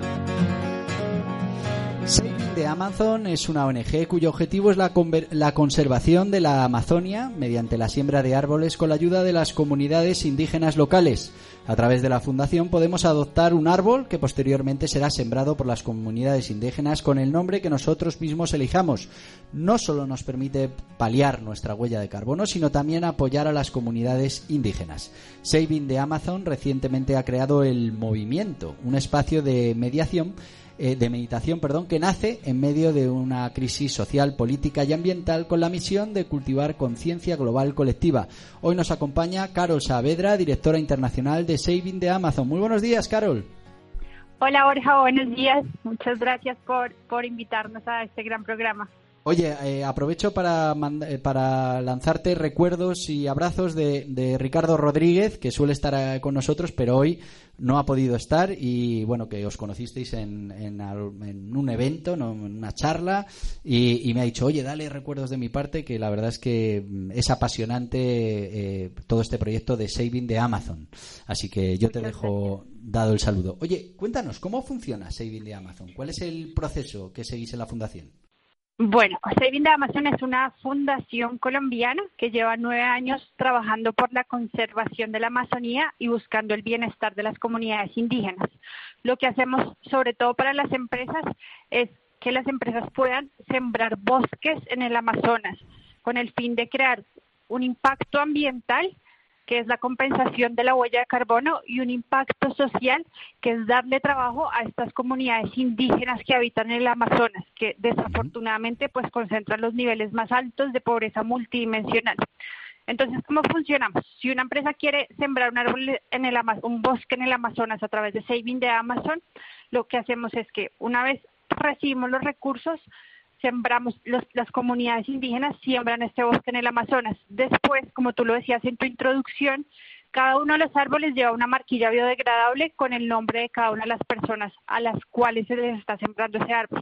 de Amazon es una ONG cuyo objetivo es la, la, conservación de la Amazonia mediante la siembra de árboles con la ayuda de las comunidades indígenas locales. A través de la fundación podemos adoptar un árbol que posteriormente será sembrado por las comunidades indígenas con el nombre que nosotros mismos elijamos. No solo nos permite paliar nuestra huella de carbono, sino también apoyar a las comunidades indígenas. Saving the Amazon recientemente ha creado el Movimiento, un espacio de mediación eh, de meditación, perdón, que nace en medio de una crisis social, política y ambiental con la misión de cultivar conciencia global colectiva. Hoy nos acompaña Carol Saavedra, directora internacional de Saving de Amazon. Muy buenos días, Carol. Hola, Borja, buenos días. Muchas gracias por, por invitarnos a este gran programa. Oye, eh, aprovecho para, eh, para lanzarte recuerdos y abrazos de, de, Ricardo Rodríguez, que suele estar con nosotros, pero hoy no ha podido estar y bueno, que os conocisteis en, en, un evento, en una charla, y, me ha dicho, oye, dale recuerdos de mi parte, que la verdad es que mm, es apasionante todo este proyecto de Saving de Amazon. Así que yo te dejo dado el saludo. Oye, cuéntanos, ¿cómo funciona Saving de Amazon? ¿Cuál es el proceso que seguís en la fundación? Bueno, Saving de Amazon es una fundación colombiana que lleva nueve años trabajando por la conservación de la Amazonía y buscando el bienestar de las comunidades indígenas. Lo que hacemos, sobre todo para las empresas, es que las empresas puedan sembrar bosques en el Amazonas con el fin de crear un impacto ambiental que es la compensación de la huella de carbono, y un impacto social, que es darle trabajo a estas comunidades indígenas que habitan en el Amazonas, que desafortunadamente pues concentran los niveles más altos de pobreza multidimensional. Entonces, ¿cómo funcionamos? Si una empresa quiere sembrar un árbol en el un bosque en el Amazonas a través de Saving de Amazon, lo que hacemos es que una vez recibimos los recursos, sembramos, las comunidades indígenas siembran este bosque en el Amazonas. Después, como tú lo decías en tu introducción, cada uno de los árboles lleva una marquilla biodegradable con el nombre de cada una de las personas a las cuales se les está sembrando ese árbol.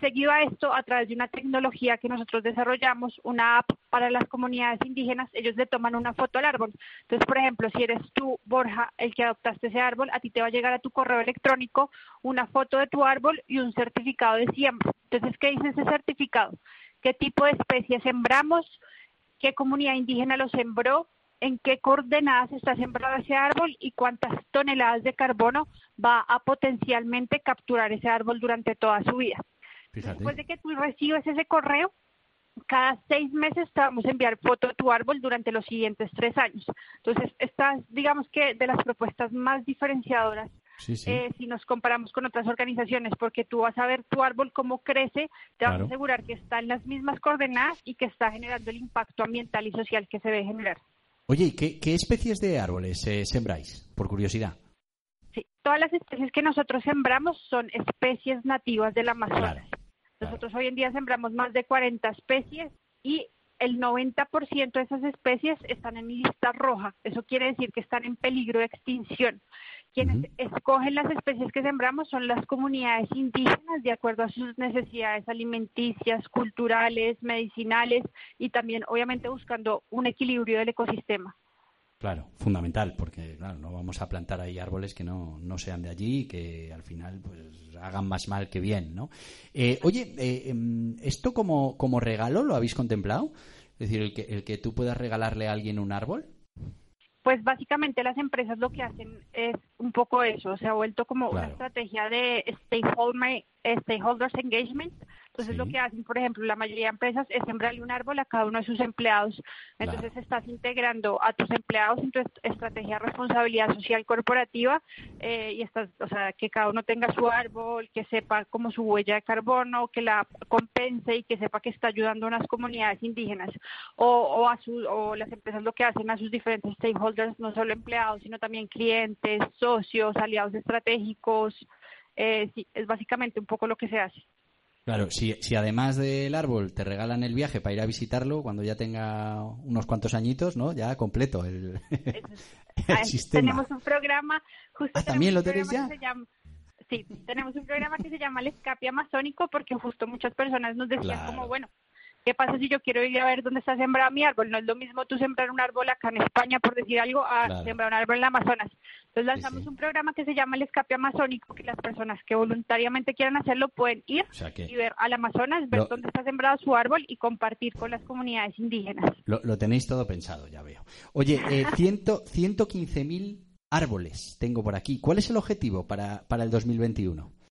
Seguido a esto, a través de una tecnología que nosotros desarrollamos, una app para las comunidades indígenas, ellos le toman una foto al árbol. Entonces, por ejemplo, si eres tú, Borja, el que adoptaste ese árbol, a ti te va a llegar a tu correo electrónico una foto de tu árbol y un certificado de siembra. Entonces, ¿qué dice ese certificado? ¿Qué tipo de especie sembramos? ¿Qué comunidad indígena lo sembró? En qué coordenadas está sembrado ese árbol y cuántas toneladas de carbono va a potencialmente capturar ese árbol durante toda su vida. Después de que tú recibes ese correo, cada seis meses te vamos a enviar foto de tu árbol durante los siguientes tres años. Entonces, esta es, digamos que, de las propuestas más diferenciadoras eh, si nos comparamos con otras organizaciones, porque tú vas a ver tu árbol cómo crece, te vas a asegurar que está en las mismas coordenadas y que está generando el impacto ambiental y social que se debe generar. Oye, ¿qué, qué especies de árboles eh, sembráis, por curiosidad? Sí, todas las especies que nosotros sembramos son especies nativas del Amazonas. Nosotros hoy en día sembramos más de 40 especies y el 90% de esas especies están en lista roja. Eso quiere decir que están en peligro de extinción. Quienes escogen las especies que sembramos son las comunidades indígenas de acuerdo a sus necesidades alimenticias, culturales, medicinales y también obviamente buscando un equilibrio del ecosistema. Claro, fundamental, porque claro, no vamos a plantar ahí árboles que no, no sean de allí y que al final pues hagan más mal que bien, ¿no? Eh, oye, eh, em, ¿esto como, como regalo lo habéis contemplado? Es decir, el que, el que tú puedas regalarle a alguien un árbol. Pues básicamente las empresas lo que hacen es un poco eso, se ha vuelto como una estrategia de stakeholder, stakeholders engagement, entonces lo que hacen, por ejemplo, la mayoría de empresas es sembrarle un árbol a cada uno de sus empleados. Entonces estás integrando a tus empleados en tu estrategia de responsabilidad social corporativa eh, y estás, o sea, que cada uno tenga su árbol, que sepa como su huella de carbono, que la compense y que sepa que está ayudando a unas comunidades indígenas. O, o, a su, o las empresas lo que hacen a sus diferentes stakeholders, no solo empleados, sino también clientes, socios, aliados estratégicos. Eh, sí, es básicamente un poco lo que se hace. Claro, si, si además del árbol te regalan el viaje para ir a visitarlo cuando ya tenga unos cuantos añitos, ¿no? Ya completo el, sistema. Tenemos un programa, justo ah, ¿también lo tenéis ya? sí, tenemos un programa que se llama El Escape Amazónico porque justo muchas personas nos decían como, bueno, ¿Qué pasa si yo quiero ir a ver dónde está sembrado mi árbol? No es lo mismo tú sembrar un árbol acá en España, por decir algo, a sembrar un árbol en el Amazonas. Entonces lanzamos un programa que se llama el escape amazónico, que las personas que voluntariamente quieran hacerlo pueden ir y ver al Amazonas, ver dónde está sembrado su árbol y compartir con las comunidades indígenas. Lo, tenéis todo pensado, ya veo. Oye, eh, ciento, 115.000 árboles tengo por aquí. ¿Cuál es el objetivo para, para el 2021?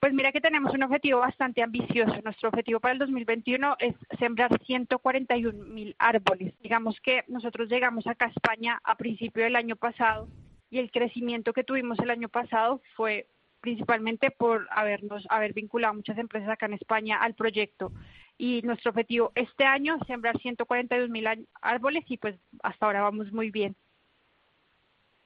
Pues mira que tenemos un objetivo bastante ambicioso. Nuestro objetivo para el 2021 es sembrar 141 mil árboles. Digamos que nosotros llegamos acá a España a principio del año pasado y el crecimiento que tuvimos el año pasado fue principalmente por habernos haber vinculado muchas empresas acá en España al proyecto. Y nuestro objetivo este año sembrar 142 mil árboles y pues hasta ahora vamos muy bien.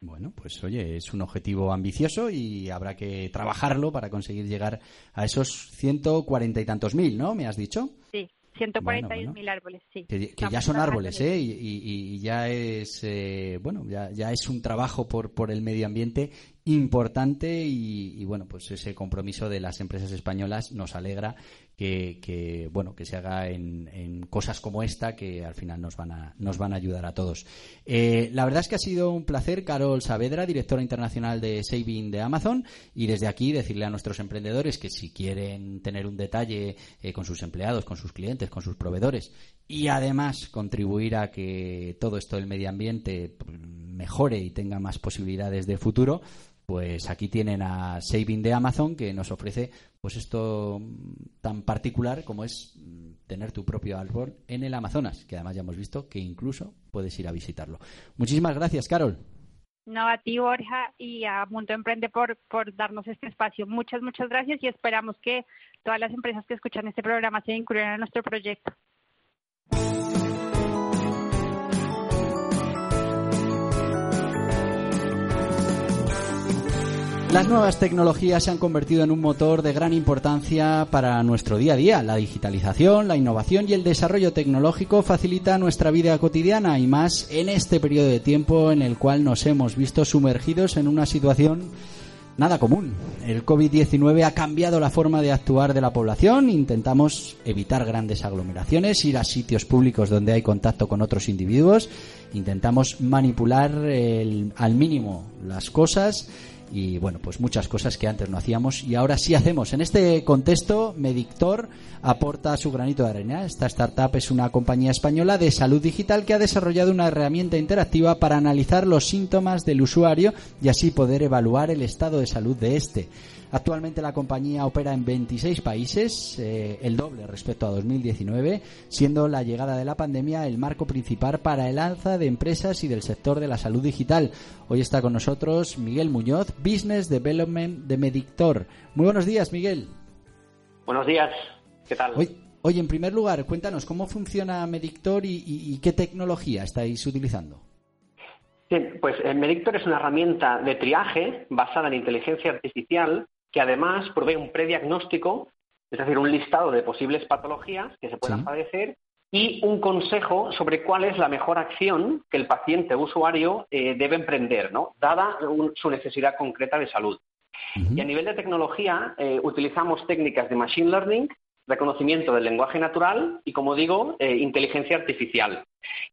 Bueno, pues oye, es un objetivo ambicioso y habrá que trabajarlo para conseguir llegar a esos ciento cuarenta y tantos mil, ¿no? ¿Me has dicho? Sí, 141 mil árboles, sí. Que, ya son árboles, ¿eh? Y, ya es, eh, bueno, ya, ya es un trabajo por, por el medio ambiente importante y, bueno, pues ese compromiso de las empresas españolas nos alegra que, bueno, que se haga en, cosas como esta que al final nos van a, nos van a ayudar a todos. Eh, la verdad es que ha sido un placer, Carol Saavedra, directora internacional de Saving de Amazon, y desde aquí decirle a nuestros emprendedores que si quieren tener un detalle eh, con sus empleados, con sus clientes, con sus proveedores y además contribuir a que todo esto del medio ambiente mejore y tenga más posibilidades de futuro, pues aquí tienen a Saving de Amazon que nos ofrece pues esto tan particular como es mm, tener tu propio árbol en el Amazonas, que además ya hemos visto que incluso puedes ir a visitarlo. Muchísimas gracias, Carol. No, a ti, Borja, y a Mundo Emprende por, por darnos este espacio. Muchas, muchas gracias y esperamos que todas las empresas que escuchan este programa se incluyan en nuestro proyecto. Las nuevas tecnologías se han convertido en un motor de gran importancia para nuestro día a día. La digitalización, la innovación y el desarrollo tecnológico facilita nuestra vida cotidiana y más en este periodo de tiempo en el cual nos hemos visto sumergidos en una situación nada común. El COVID-19 ha cambiado la forma de actuar de la población. Intentamos evitar grandes aglomeraciones, ir a sitios públicos donde hay contacto con otros individuos. Intentamos manipular al mínimo las cosas y bueno, pues muchas cosas que antes no hacíamos y ahora sí hacemos. En este contexto, Medictor aporta su granito de arena. Esta startup es una compañía española de salud digital que ha desarrollado una herramienta interactiva para analizar los síntomas del usuario y así poder evaluar el estado de salud de este. Actualmente la compañía opera en 26 países, eh, el doble respecto a 2019, siendo la llegada de la pandemia el marco principal para el alza de empresas y del sector de la salud digital. Hoy está con nosotros Miguel Muñoz, Business Development de Medictor. Muy buenos días, Miguel. Buenos días, ¿qué tal? Oye, en primer lugar, cuéntanos cómo funciona Medictor y, qué tecnología estáis utilizando. pues eh, Medictor es una herramienta de triaje basada en inteligencia artificial que además provee un prediagnóstico, es decir, un listado de posibles patologías que se puedan padecer y un consejo sobre cuál es la mejor acción que el paciente o usuario eh, debe emprender, ¿no? dada su necesidad concreta de salud. Y a nivel de tecnología, eh, utilizamos técnicas de machine learning, reconocimiento del lenguaje natural y, como digo, eh, inteligencia artificial.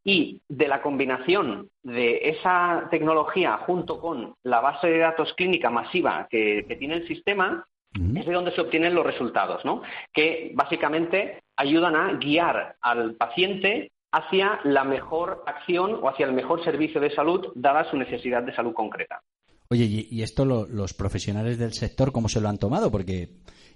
Y de la combinación de esa tecnología junto con la base de datos clínica masiva que, tiene el sistema, es de donde se obtienen los resultados, ¿no? Que básicamente ayudan a guiar al paciente hacia la mejor acción o hacia el mejor servicio de salud dada su necesidad de salud concreta. Oye, ¿y esto los profesionales del sector cómo se lo han tomado? Porque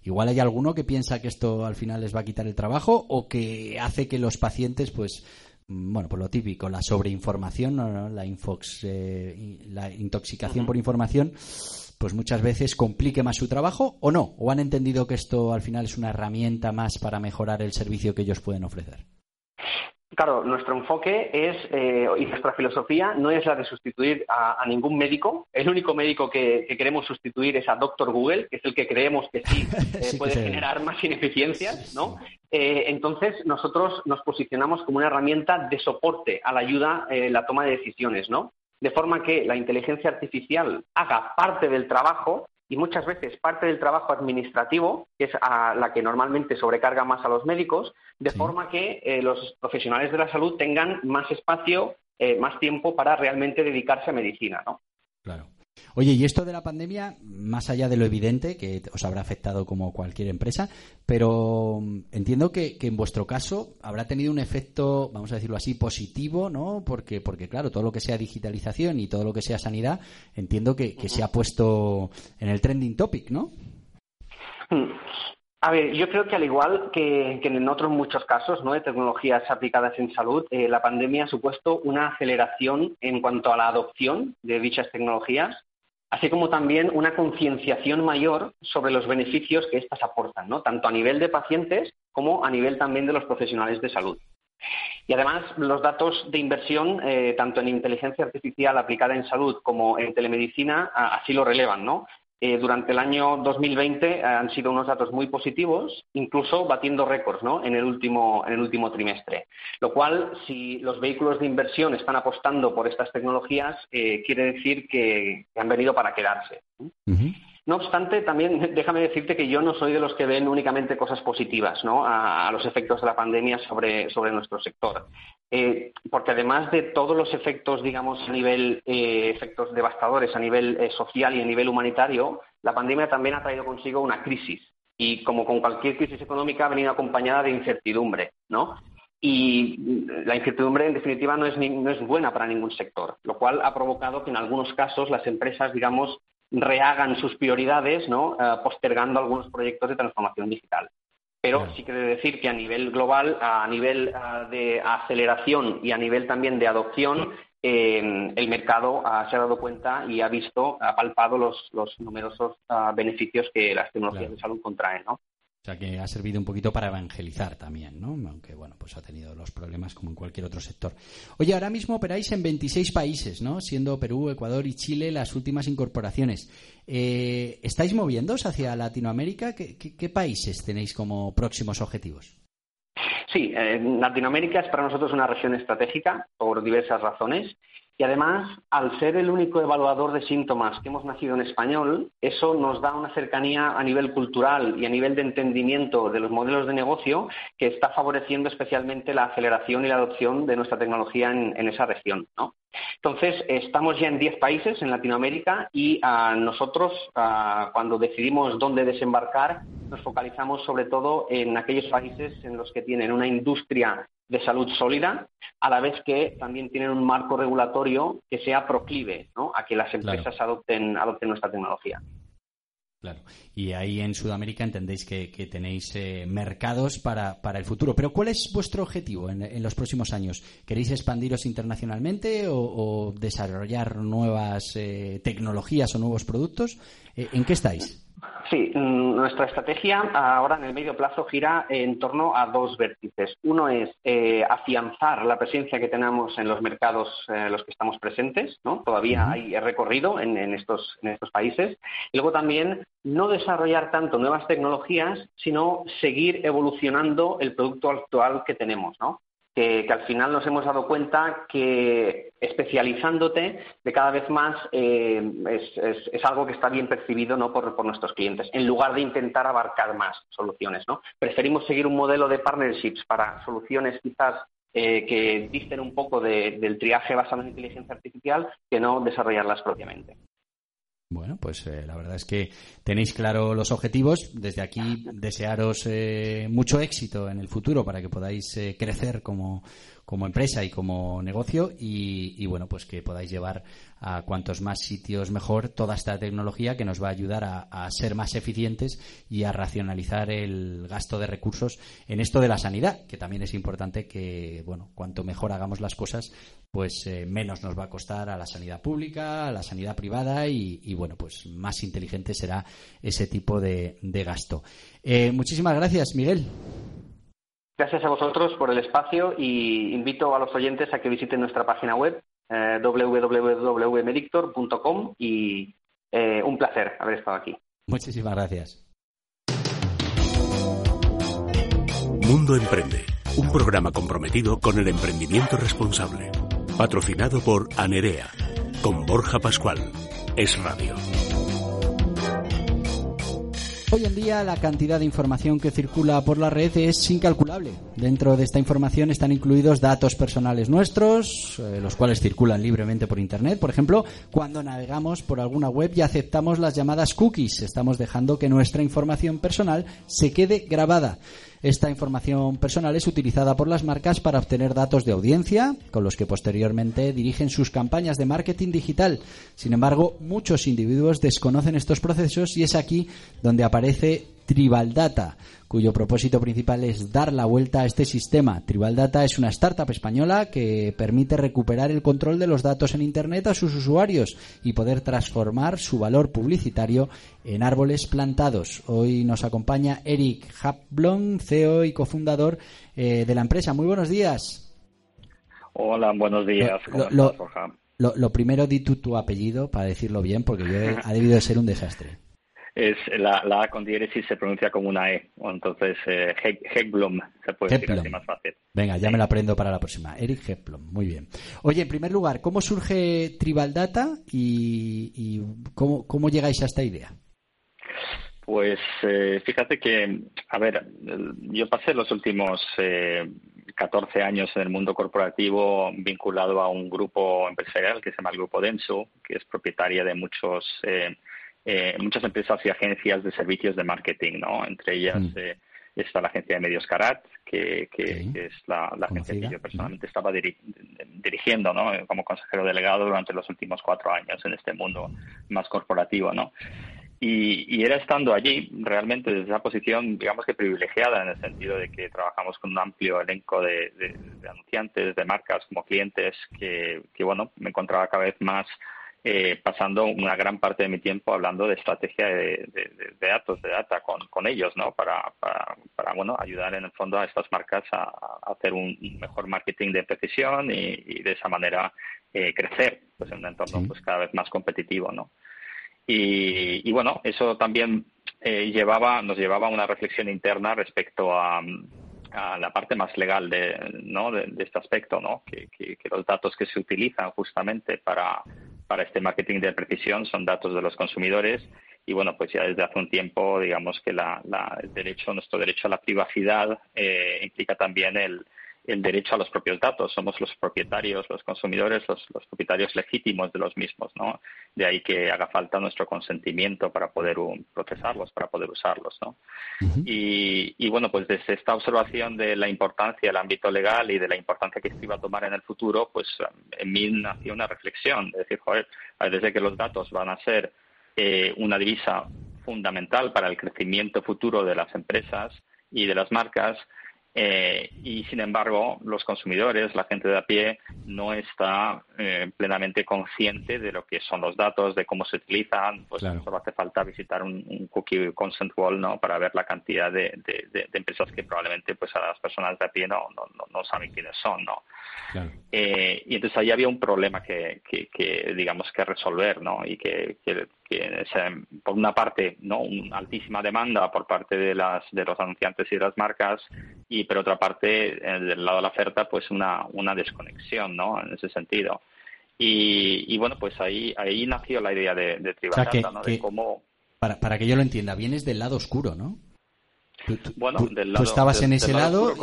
igual hay alguno que piensa que esto al final les va a quitar el trabajo o que hace que los pacientes, pues, mm, bueno, por lo típico, la sobreinformación, la, infox, eh, la intoxicación por información, pues muchas veces complique más su trabajo o no, o han entendido que esto al final es una herramienta más para mejorar el servicio que ellos pueden ofrecer. Claro, nuestro enfoque es, eh, y nuestra filosofía no es la de sustituir a, ningún médico. El único médico que, queremos sustituir es a Doctor Google, que es el que creemos que sí, eh, puede generar más ineficiencias, ¿no? Eh, entonces, nosotros nos posicionamos como una herramienta de soporte a la ayuda en la toma de decisiones, ¿no? De forma que la inteligencia artificial haga parte del trabajo y muchas veces parte del trabajo administrativo, que es a la que normalmente sobrecarga más a los médicos, de forma que eh, los profesionales de la salud tengan más espacio, eh, más tiempo para realmente dedicarse a medicina, ¿no? Claro. Oye, y esto de la pandemia, más allá de lo evidente, que os habrá afectado como cualquier empresa, pero mm, entiendo que, en vuestro caso habrá tenido un efecto, vamos a decirlo así, positivo, ¿no? Porque, porque claro, todo lo que sea digitalización y todo lo que sea sanidad, entiendo que, se ha puesto en el trending topic, ¿no? A ver, yo creo que al igual que, en otros muchos casos ¿no? de tecnologías aplicadas en salud, eh, la pandemia ha supuesto una aceleración en cuanto a la adopción de dichas tecnologías así como también una concienciación mayor sobre los beneficios que éstas aportan, ¿no? tanto a nivel de pacientes como a nivel también de los profesionales de salud. Y además, los datos de inversión, eh, tanto en inteligencia artificial aplicada en salud como en telemedicina, así lo relevan, ¿no? Eh, durante el año 2020 eh, han sido unos datos muy positivos, incluso batiendo récords en, el último, en el último trimestre. Lo cual, si los vehículos de inversión están apostando por estas tecnologías, eh, quiere decir que, han venido para quedarse. No obstante, también déjame decirte que yo no soy de los que ven únicamente cosas positivas a, los efectos de la pandemia sobre, sobre nuestro sector. Eh, porque además de todos los efectos, digamos, a nivel, eh, efectos devastadores a nivel eh, social y a nivel humanitario, la pandemia también ha traído consigo una crisis. Y como con cualquier crisis económica ha venido acompañada de incertidumbre, ¿no? Y la incertidumbre, en definitiva, no es, no es buena para ningún sector, lo cual ha provocado que en algunos casos las empresas, digamos, rehagan sus prioridades, ¿no? postergando algunos proyectos de transformación digital. Pero sí quiere decir que a nivel global, a nivel ah, de aceleración y a nivel también de adopción, el mercado ah, se ha dado cuenta y ha visto, ha palpado los, numerosos ah, beneficios que las tecnologías de salud contraen, ¿no? O sea, que ha servido un poquito para evangelizar también, ¿no? Aunque, bueno, pues ha tenido los problemas como en cualquier otro sector. Oye, ahora mismo operáis en 26 países, ¿no? Siendo Perú, Ecuador y Chile las últimas incorporaciones. Eh, ¿Estáis moviéndoos hacia Latinoamérica? ¿Qué, países tenéis como próximos objetivos? Sí, Latinoamérica es para nosotros una región estratégica por diversas razones. Y además, al ser el único evaluador de síntomas que hemos nacido en español, eso nos da una cercanía a nivel cultural y a nivel de entendimiento de los modelos de negocio que está favoreciendo especialmente la aceleración y la adopción de nuestra tecnología en, esa región. Entonces, estamos ya en 10 países en Latinoamérica y a nosotros, cuando decidimos dónde desembarcar, nos focalizamos sobre todo en aquellos países en los que tienen una industria de salud sólida, a la vez que también tienen un marco regulatorio que sea proclive a que las empresas adopten, adopten nuestra tecnología. Claro. Y ahí en Sudamérica entendéis que, tenéis eh, mercados para, el futuro. Pero ¿cuál es vuestro objetivo en, los próximos años? ¿Queréis expandiros internacionalmente o, desarrollar nuevas eh, tecnologías o nuevos productos? Eh, ¿En qué estáis? Sí, mm, nuestra estrategia ahora en el medio plazo gira en torno a dos vértices. Uno es eh, afianzar la presencia que tenemos en los mercados en los que estamos presentes, ¿no? Todavía hay recorrido en, estos, en estos países. Y luego también no desarrollar tanto nuevas tecnologías, sino seguir evolucionando el producto actual que tenemos, ¿no? Que, al final nos hemos dado cuenta que especializándote de cada vez más eh, es, algo que está bien percibido ¿no? por, nuestros clientes, en lugar de intentar abarcar más soluciones. ¿no? Preferimos seguir un modelo de partnerships para soluciones quizás eh, que dicen un poco del triaje basado en inteligencia artificial que no desarrollarlas propiamente. Bueno, pues eh, la verdad es que tenéis claro los objetivos. Desde aquí desearos eh, mucho éxito en el futuro para que podáis eh, crecer como, como empresa y como negocio y, bueno, pues que podáis llevar a cuantos más sitios mejor toda esta tecnología que nos va a ayudar a, ser más eficientes y a racionalizar el gasto de recursos en esto de la sanidad, que también es importante que, bueno, cuanto mejor hagamos las cosas, pues eh, menos nos va a costar a la sanidad pública, a la sanidad privada y, bueno, pues más inteligente será ese tipo de, gasto. Eh, muchísimas gracias, Miguel. Gracias a vosotros por el espacio y invito a los oyentes a que visiten nuestra página web eh, www.medictor.com y eh, un placer haber estado aquí. Muchísimas gracias. Mundo Emprende, un programa comprometido con el emprendimiento responsable, patrocinado por Anerea, con Borja Pascual. Es Radio. Hoy en día la cantidad de información que circula por la red es incalculable. Dentro de esta información están incluidos datos personales nuestros, eh, los cuales circulan libremente por Internet. Por ejemplo, cuando navegamos por alguna web y aceptamos las llamadas cookies, estamos dejando que nuestra información personal se quede grabada. Esta información personal es utilizada por las marcas para obtener datos de audiencia, con los que posteriormente dirigen sus campañas de marketing digital. Sin embargo, muchos individuos desconocen estos procesos y es aquí donde aparece Tribal Data, cuyo propósito principal es dar la vuelta a este sistema. Tribal Data es una startup española que permite recuperar el control de los datos en Internet a sus usuarios y poder transformar su valor publicitario en árboles plantados. Hoy nos acompaña Eric Hablon, CEO y cofundador eh, de la empresa. Muy buenos días. Hola, buenos días. Lo, primero, di tú tu apellido para decirlo bien, porque yo ha debido de ser un desastre es la, la A con diéresis se pronuncia como una E, entonces eh, Hegblom se puede decir así más fácil. Venga, ya me lo aprendo para la próxima. Eric Hegblom, muy bien. Oye, en primer lugar, ¿cómo surge Tribal Data y, cómo, cómo llegáis a esta idea? Pues eh, fíjate que, a ver, yo pasé los últimos eh, 14 años en el mundo corporativo vinculado a un grupo empresarial que se llama el Grupo Denso, que es propietaria de muchos eh, eh, muchas empresas y agencias de servicios de marketing, ¿no? Entre ellas mm. eh, está la agencia de medios Carat, que, es la, agencia que yo personalmente estaba dirigiendo, ¿no? Como consejero delegado durante los últimos cuatro años en este mundo más corporativo, ¿no? Y, era estando allí, realmente desde esa posición, digamos que privilegiada, en el sentido de que trabajamos con un amplio elenco de, anunciantes, de marcas como clientes, que, que, bueno, me encontraba cada vez más eh, pasando una gran parte de mi tiempo hablando de estrategia de, datos, de data con, ellos, ¿no? Para, para, bueno, ayudar en el fondo a estas marcas a, hacer un mejor marketing de precisión y, de esa manera eh, crecer pues, en un entorno pues cada vez más competitivo, ¿no? Y, bueno, eso también eh, llevaba, nos llevaba a una reflexión interna respecto a, la parte más legal de, ¿no? de, este aspecto, ¿no? que, los datos que se utilizan justamente para, para este marketing de precisión son datos de los consumidores. Y bueno, pues ya desde hace un tiempo, digamos que la, el derecho, nuestro derecho a la privacidad eh, implica también el, el derecho a los propios datos. Somos los propietarios, los consumidores, los, propietarios legítimos de los mismos, ¿no? De ahí que haga falta nuestro consentimiento para poder procesarlos, para poder usarlos, ¿no? y, bueno, pues desde esta observación de la importancia del ámbito legal y de la importancia que esto iba a tomar en el futuro, pues en mí nació una reflexión, de decir, joder, desde que los datos van a ser eh, una divisa fundamental para el crecimiento futuro de las empresas y de las marcas, eh, y sin embargo, los consumidores, la gente de a pie, no está eh, plenamente consciente de lo que son los datos, de cómo se utilizan. Pues solo hace falta visitar un, cookie consent wall ¿no? para ver la cantidad de, empresas que probablemente pues a las personas de a pie no, no, no saben quiénes son. ¿no? Eh, y entonces ahí había un problema que, que, digamos que resolver, ¿no? Y que, que, por una parte, ¿no? Una altísima demanda por parte de las de los anunciantes y de las marcas y por otra parte, del lado de la oferta, pues una, una desconexión, ¿no? En ese sentido. Y, bueno, pues ahí, ahí nació la idea de, de ¿no? De cómo... Para, para que yo lo entienda, vienes del lado oscuro, ¿no? bueno, del lado, tú estabas en ese lado,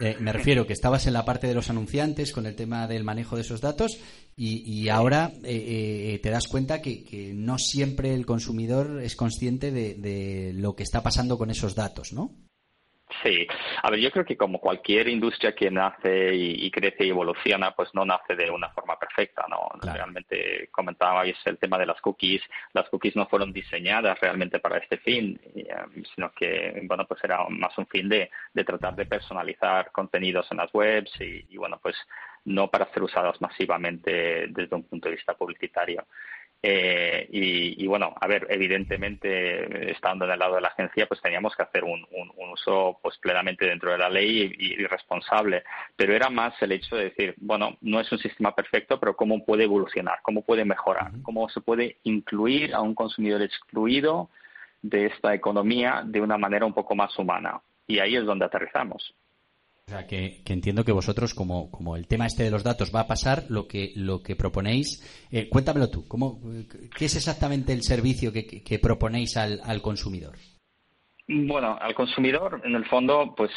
eh, me refiero que estabas en la parte de los anunciantes con el tema del manejo de esos datos y, ahora eh, eh, te das cuenta que, no siempre el consumidor es consciente de lo que está pasando con esos datos, ¿no? Sí, a ver, yo creo que como cualquier industria que nace y, crece y evoluciona, pues no nace de una forma perfecta, ¿no? Realmente comentabais el tema de las cookies, las cookies no fueron diseñadas realmente para este fin, um, sino que, bueno, pues era más un fin de, de tratar de personalizar contenidos en las webs y, y, bueno, pues no para ser usadas masivamente desde un punto de vista publicitario. Eh, y, bueno, a ver, evidentemente, estando en el lado de la agencia, pues teníamos que hacer un, uso pues plenamente dentro de la ley y, responsable. Pero era más el hecho de decir, bueno, no es un sistema perfecto, pero cómo puede evolucionar, cómo puede mejorar, cómo se puede incluir a un consumidor excluido de esta economía de una manera un poco más humana. Y ahí es donde aterrizamos. O sea, que, entiendo que vosotros, como, como, el tema este de los datos va a pasar, lo que, lo que proponéis, eh, cuéntamelo tú, ¿cómo, ¿qué es exactamente el servicio que, proponéis al, al, consumidor? Bueno, al consumidor, en el fondo, pues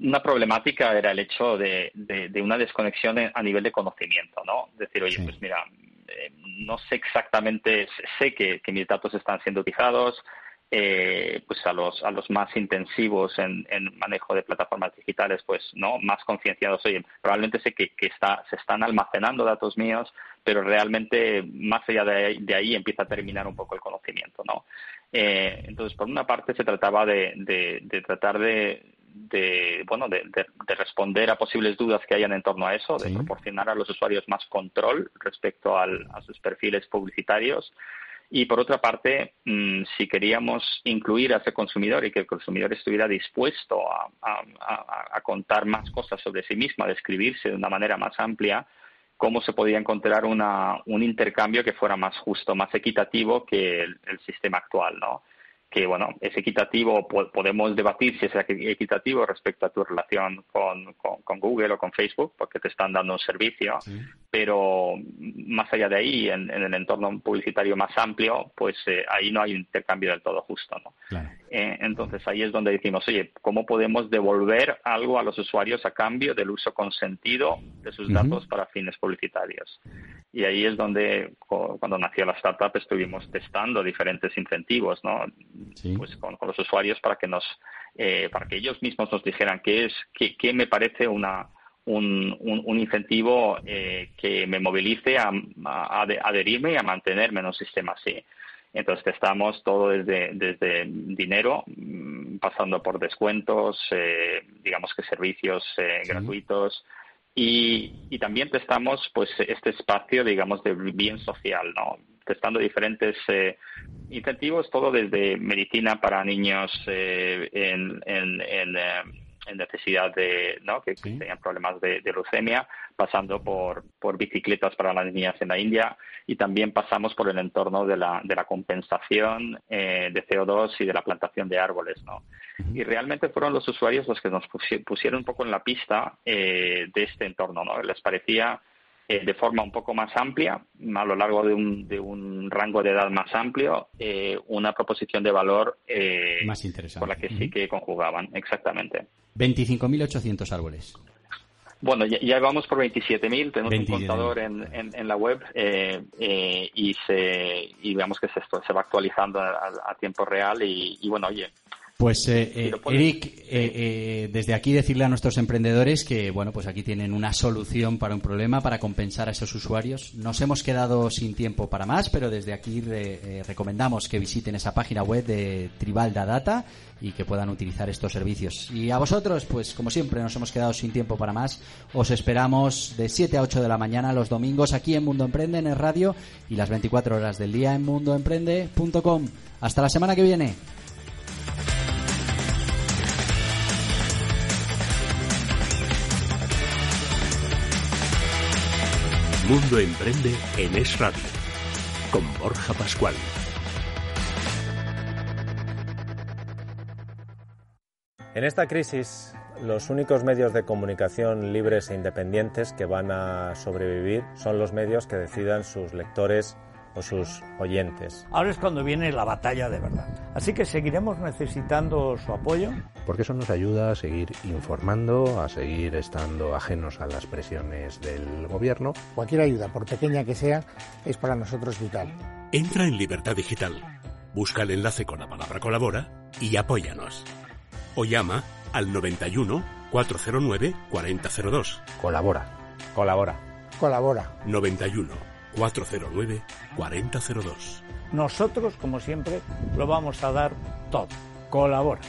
una problemática era el hecho de, de, una desconexión a nivel de conocimiento, ¿no? Decir, oye, pues mira, eh, no sé exactamente, sé que, que mis datos están siendo utilizados, eh, pues a los a los más intensivos en, manejo de plataformas digitales pues no más concienciados. Oye probablemente sé que, está se están almacenando datos míos pero realmente más allá de ahí, empieza a terminar un poco el conocimiento no eh, entonces por una parte se trataba de, de, tratar de, de bueno de, responder a posibles dudas que hayan en torno a eso de proporcionar a los usuarios más control respecto a sus perfiles publicitarios y por otra parte, mm, si queríamos incluir a ese consumidor y que el consumidor estuviera dispuesto a, contar más cosas sobre sí mismo, a describirse de una manera más amplia, cómo se podía encontrar un intercambio que fuera más justo, más equitativo que el, el sistema actual, ¿no? que bueno, es equitativo, podemos debatir si es equitativo respecto a tu relación con, con, Google o con Facebook, porque te están dando un servicio, pero más allá de ahí, en, el entorno publicitario más amplio, pues eh, ahí no hay un intercambio del todo justo, ¿no? Eh, entonces ahí es donde decimos, oye, ¿cómo podemos devolver algo a los usuarios a cambio del uso consentido de sus datos para fines publicitarios? Y ahí es donde, cuando nació la startup, estuvimos testando diferentes incentivos, ¿no? Pues con, los usuarios para que nos, eh, para que ellos mismos nos dijeran qué es, qué, qué me parece una, un, un, incentivo eh, que me movilice a, a, adherirme y a mantenerme en un sistema así. Entonces testamos todo desde, desde dinero, mm, pasando por descuentos, eh, digamos que servicios gratuitos, y, también testamos pues este espacio, digamos, de bien social, ¿no? Testando diferentes eh, incentivos, todo desde medicina para niños eh, en, en, en, eh, en, necesidad de, ¿no? Que, tenían problemas de, de, leucemia, pasando por, por bicicletas para las niñas en la India y también pasamos por el entorno de la, de la compensación de CO2 y de la plantación de árboles, ¿no? Y realmente fueron los usuarios los que nos pusieron un poco en la pista eh, de este entorno, ¿no? Les parecía eh, de forma un poco más amplia, a lo largo de un, de un rango de edad más amplio, eh, una proposición de valor más interesante. por la que sí que conjugaban, exactamente. 25.800 árboles. Bueno, ya, vamos por 27.000, tenemos un contador en, en, la web y, se, y veamos que se, se va actualizando a, tiempo real y, y bueno, oye, pues eh, eh, Eric, eh, desde aquí decirle a nuestros emprendedores que bueno, pues aquí tienen una solución para un problema para compensar a esos usuarios. Nos hemos quedado sin tiempo para más, pero desde aquí recomendamos que visiten esa página web de Tribalda Data y que puedan utilizar estos servicios. Y a vosotros, pues como siempre, nos hemos quedado sin tiempo para más. Os esperamos de 7 a 8 de la mañana los domingos aquí en Mundo Emprende en el radio y las 24 horas del día en mundoemprende.com. Hasta la semana que viene. Mundo Emprende en Es Radio, con Borja Pascual. En esta crisis Los únicos medios de comunicación libres e independientes que van a sobrevivir son los medios que decidan sus lectores o sus oyentes. Ahora es cuando viene la batalla de verdad. Así que seguiremos necesitando su apoyo. Porque eso nos ayuda a seguir informando, a seguir estando ajenos a las presiones del gobierno. Cualquier ayuda, por pequeña que sea, es para nosotros vital. Entra en Libertad Digital, busca el enlace con la palabra colabora y apóyanos. O llama al 91 409 4002. Colabora. Colabora. Colabora. 91 409 4002. Nosotros, como siempre, lo vamos a dar todo. Colabora.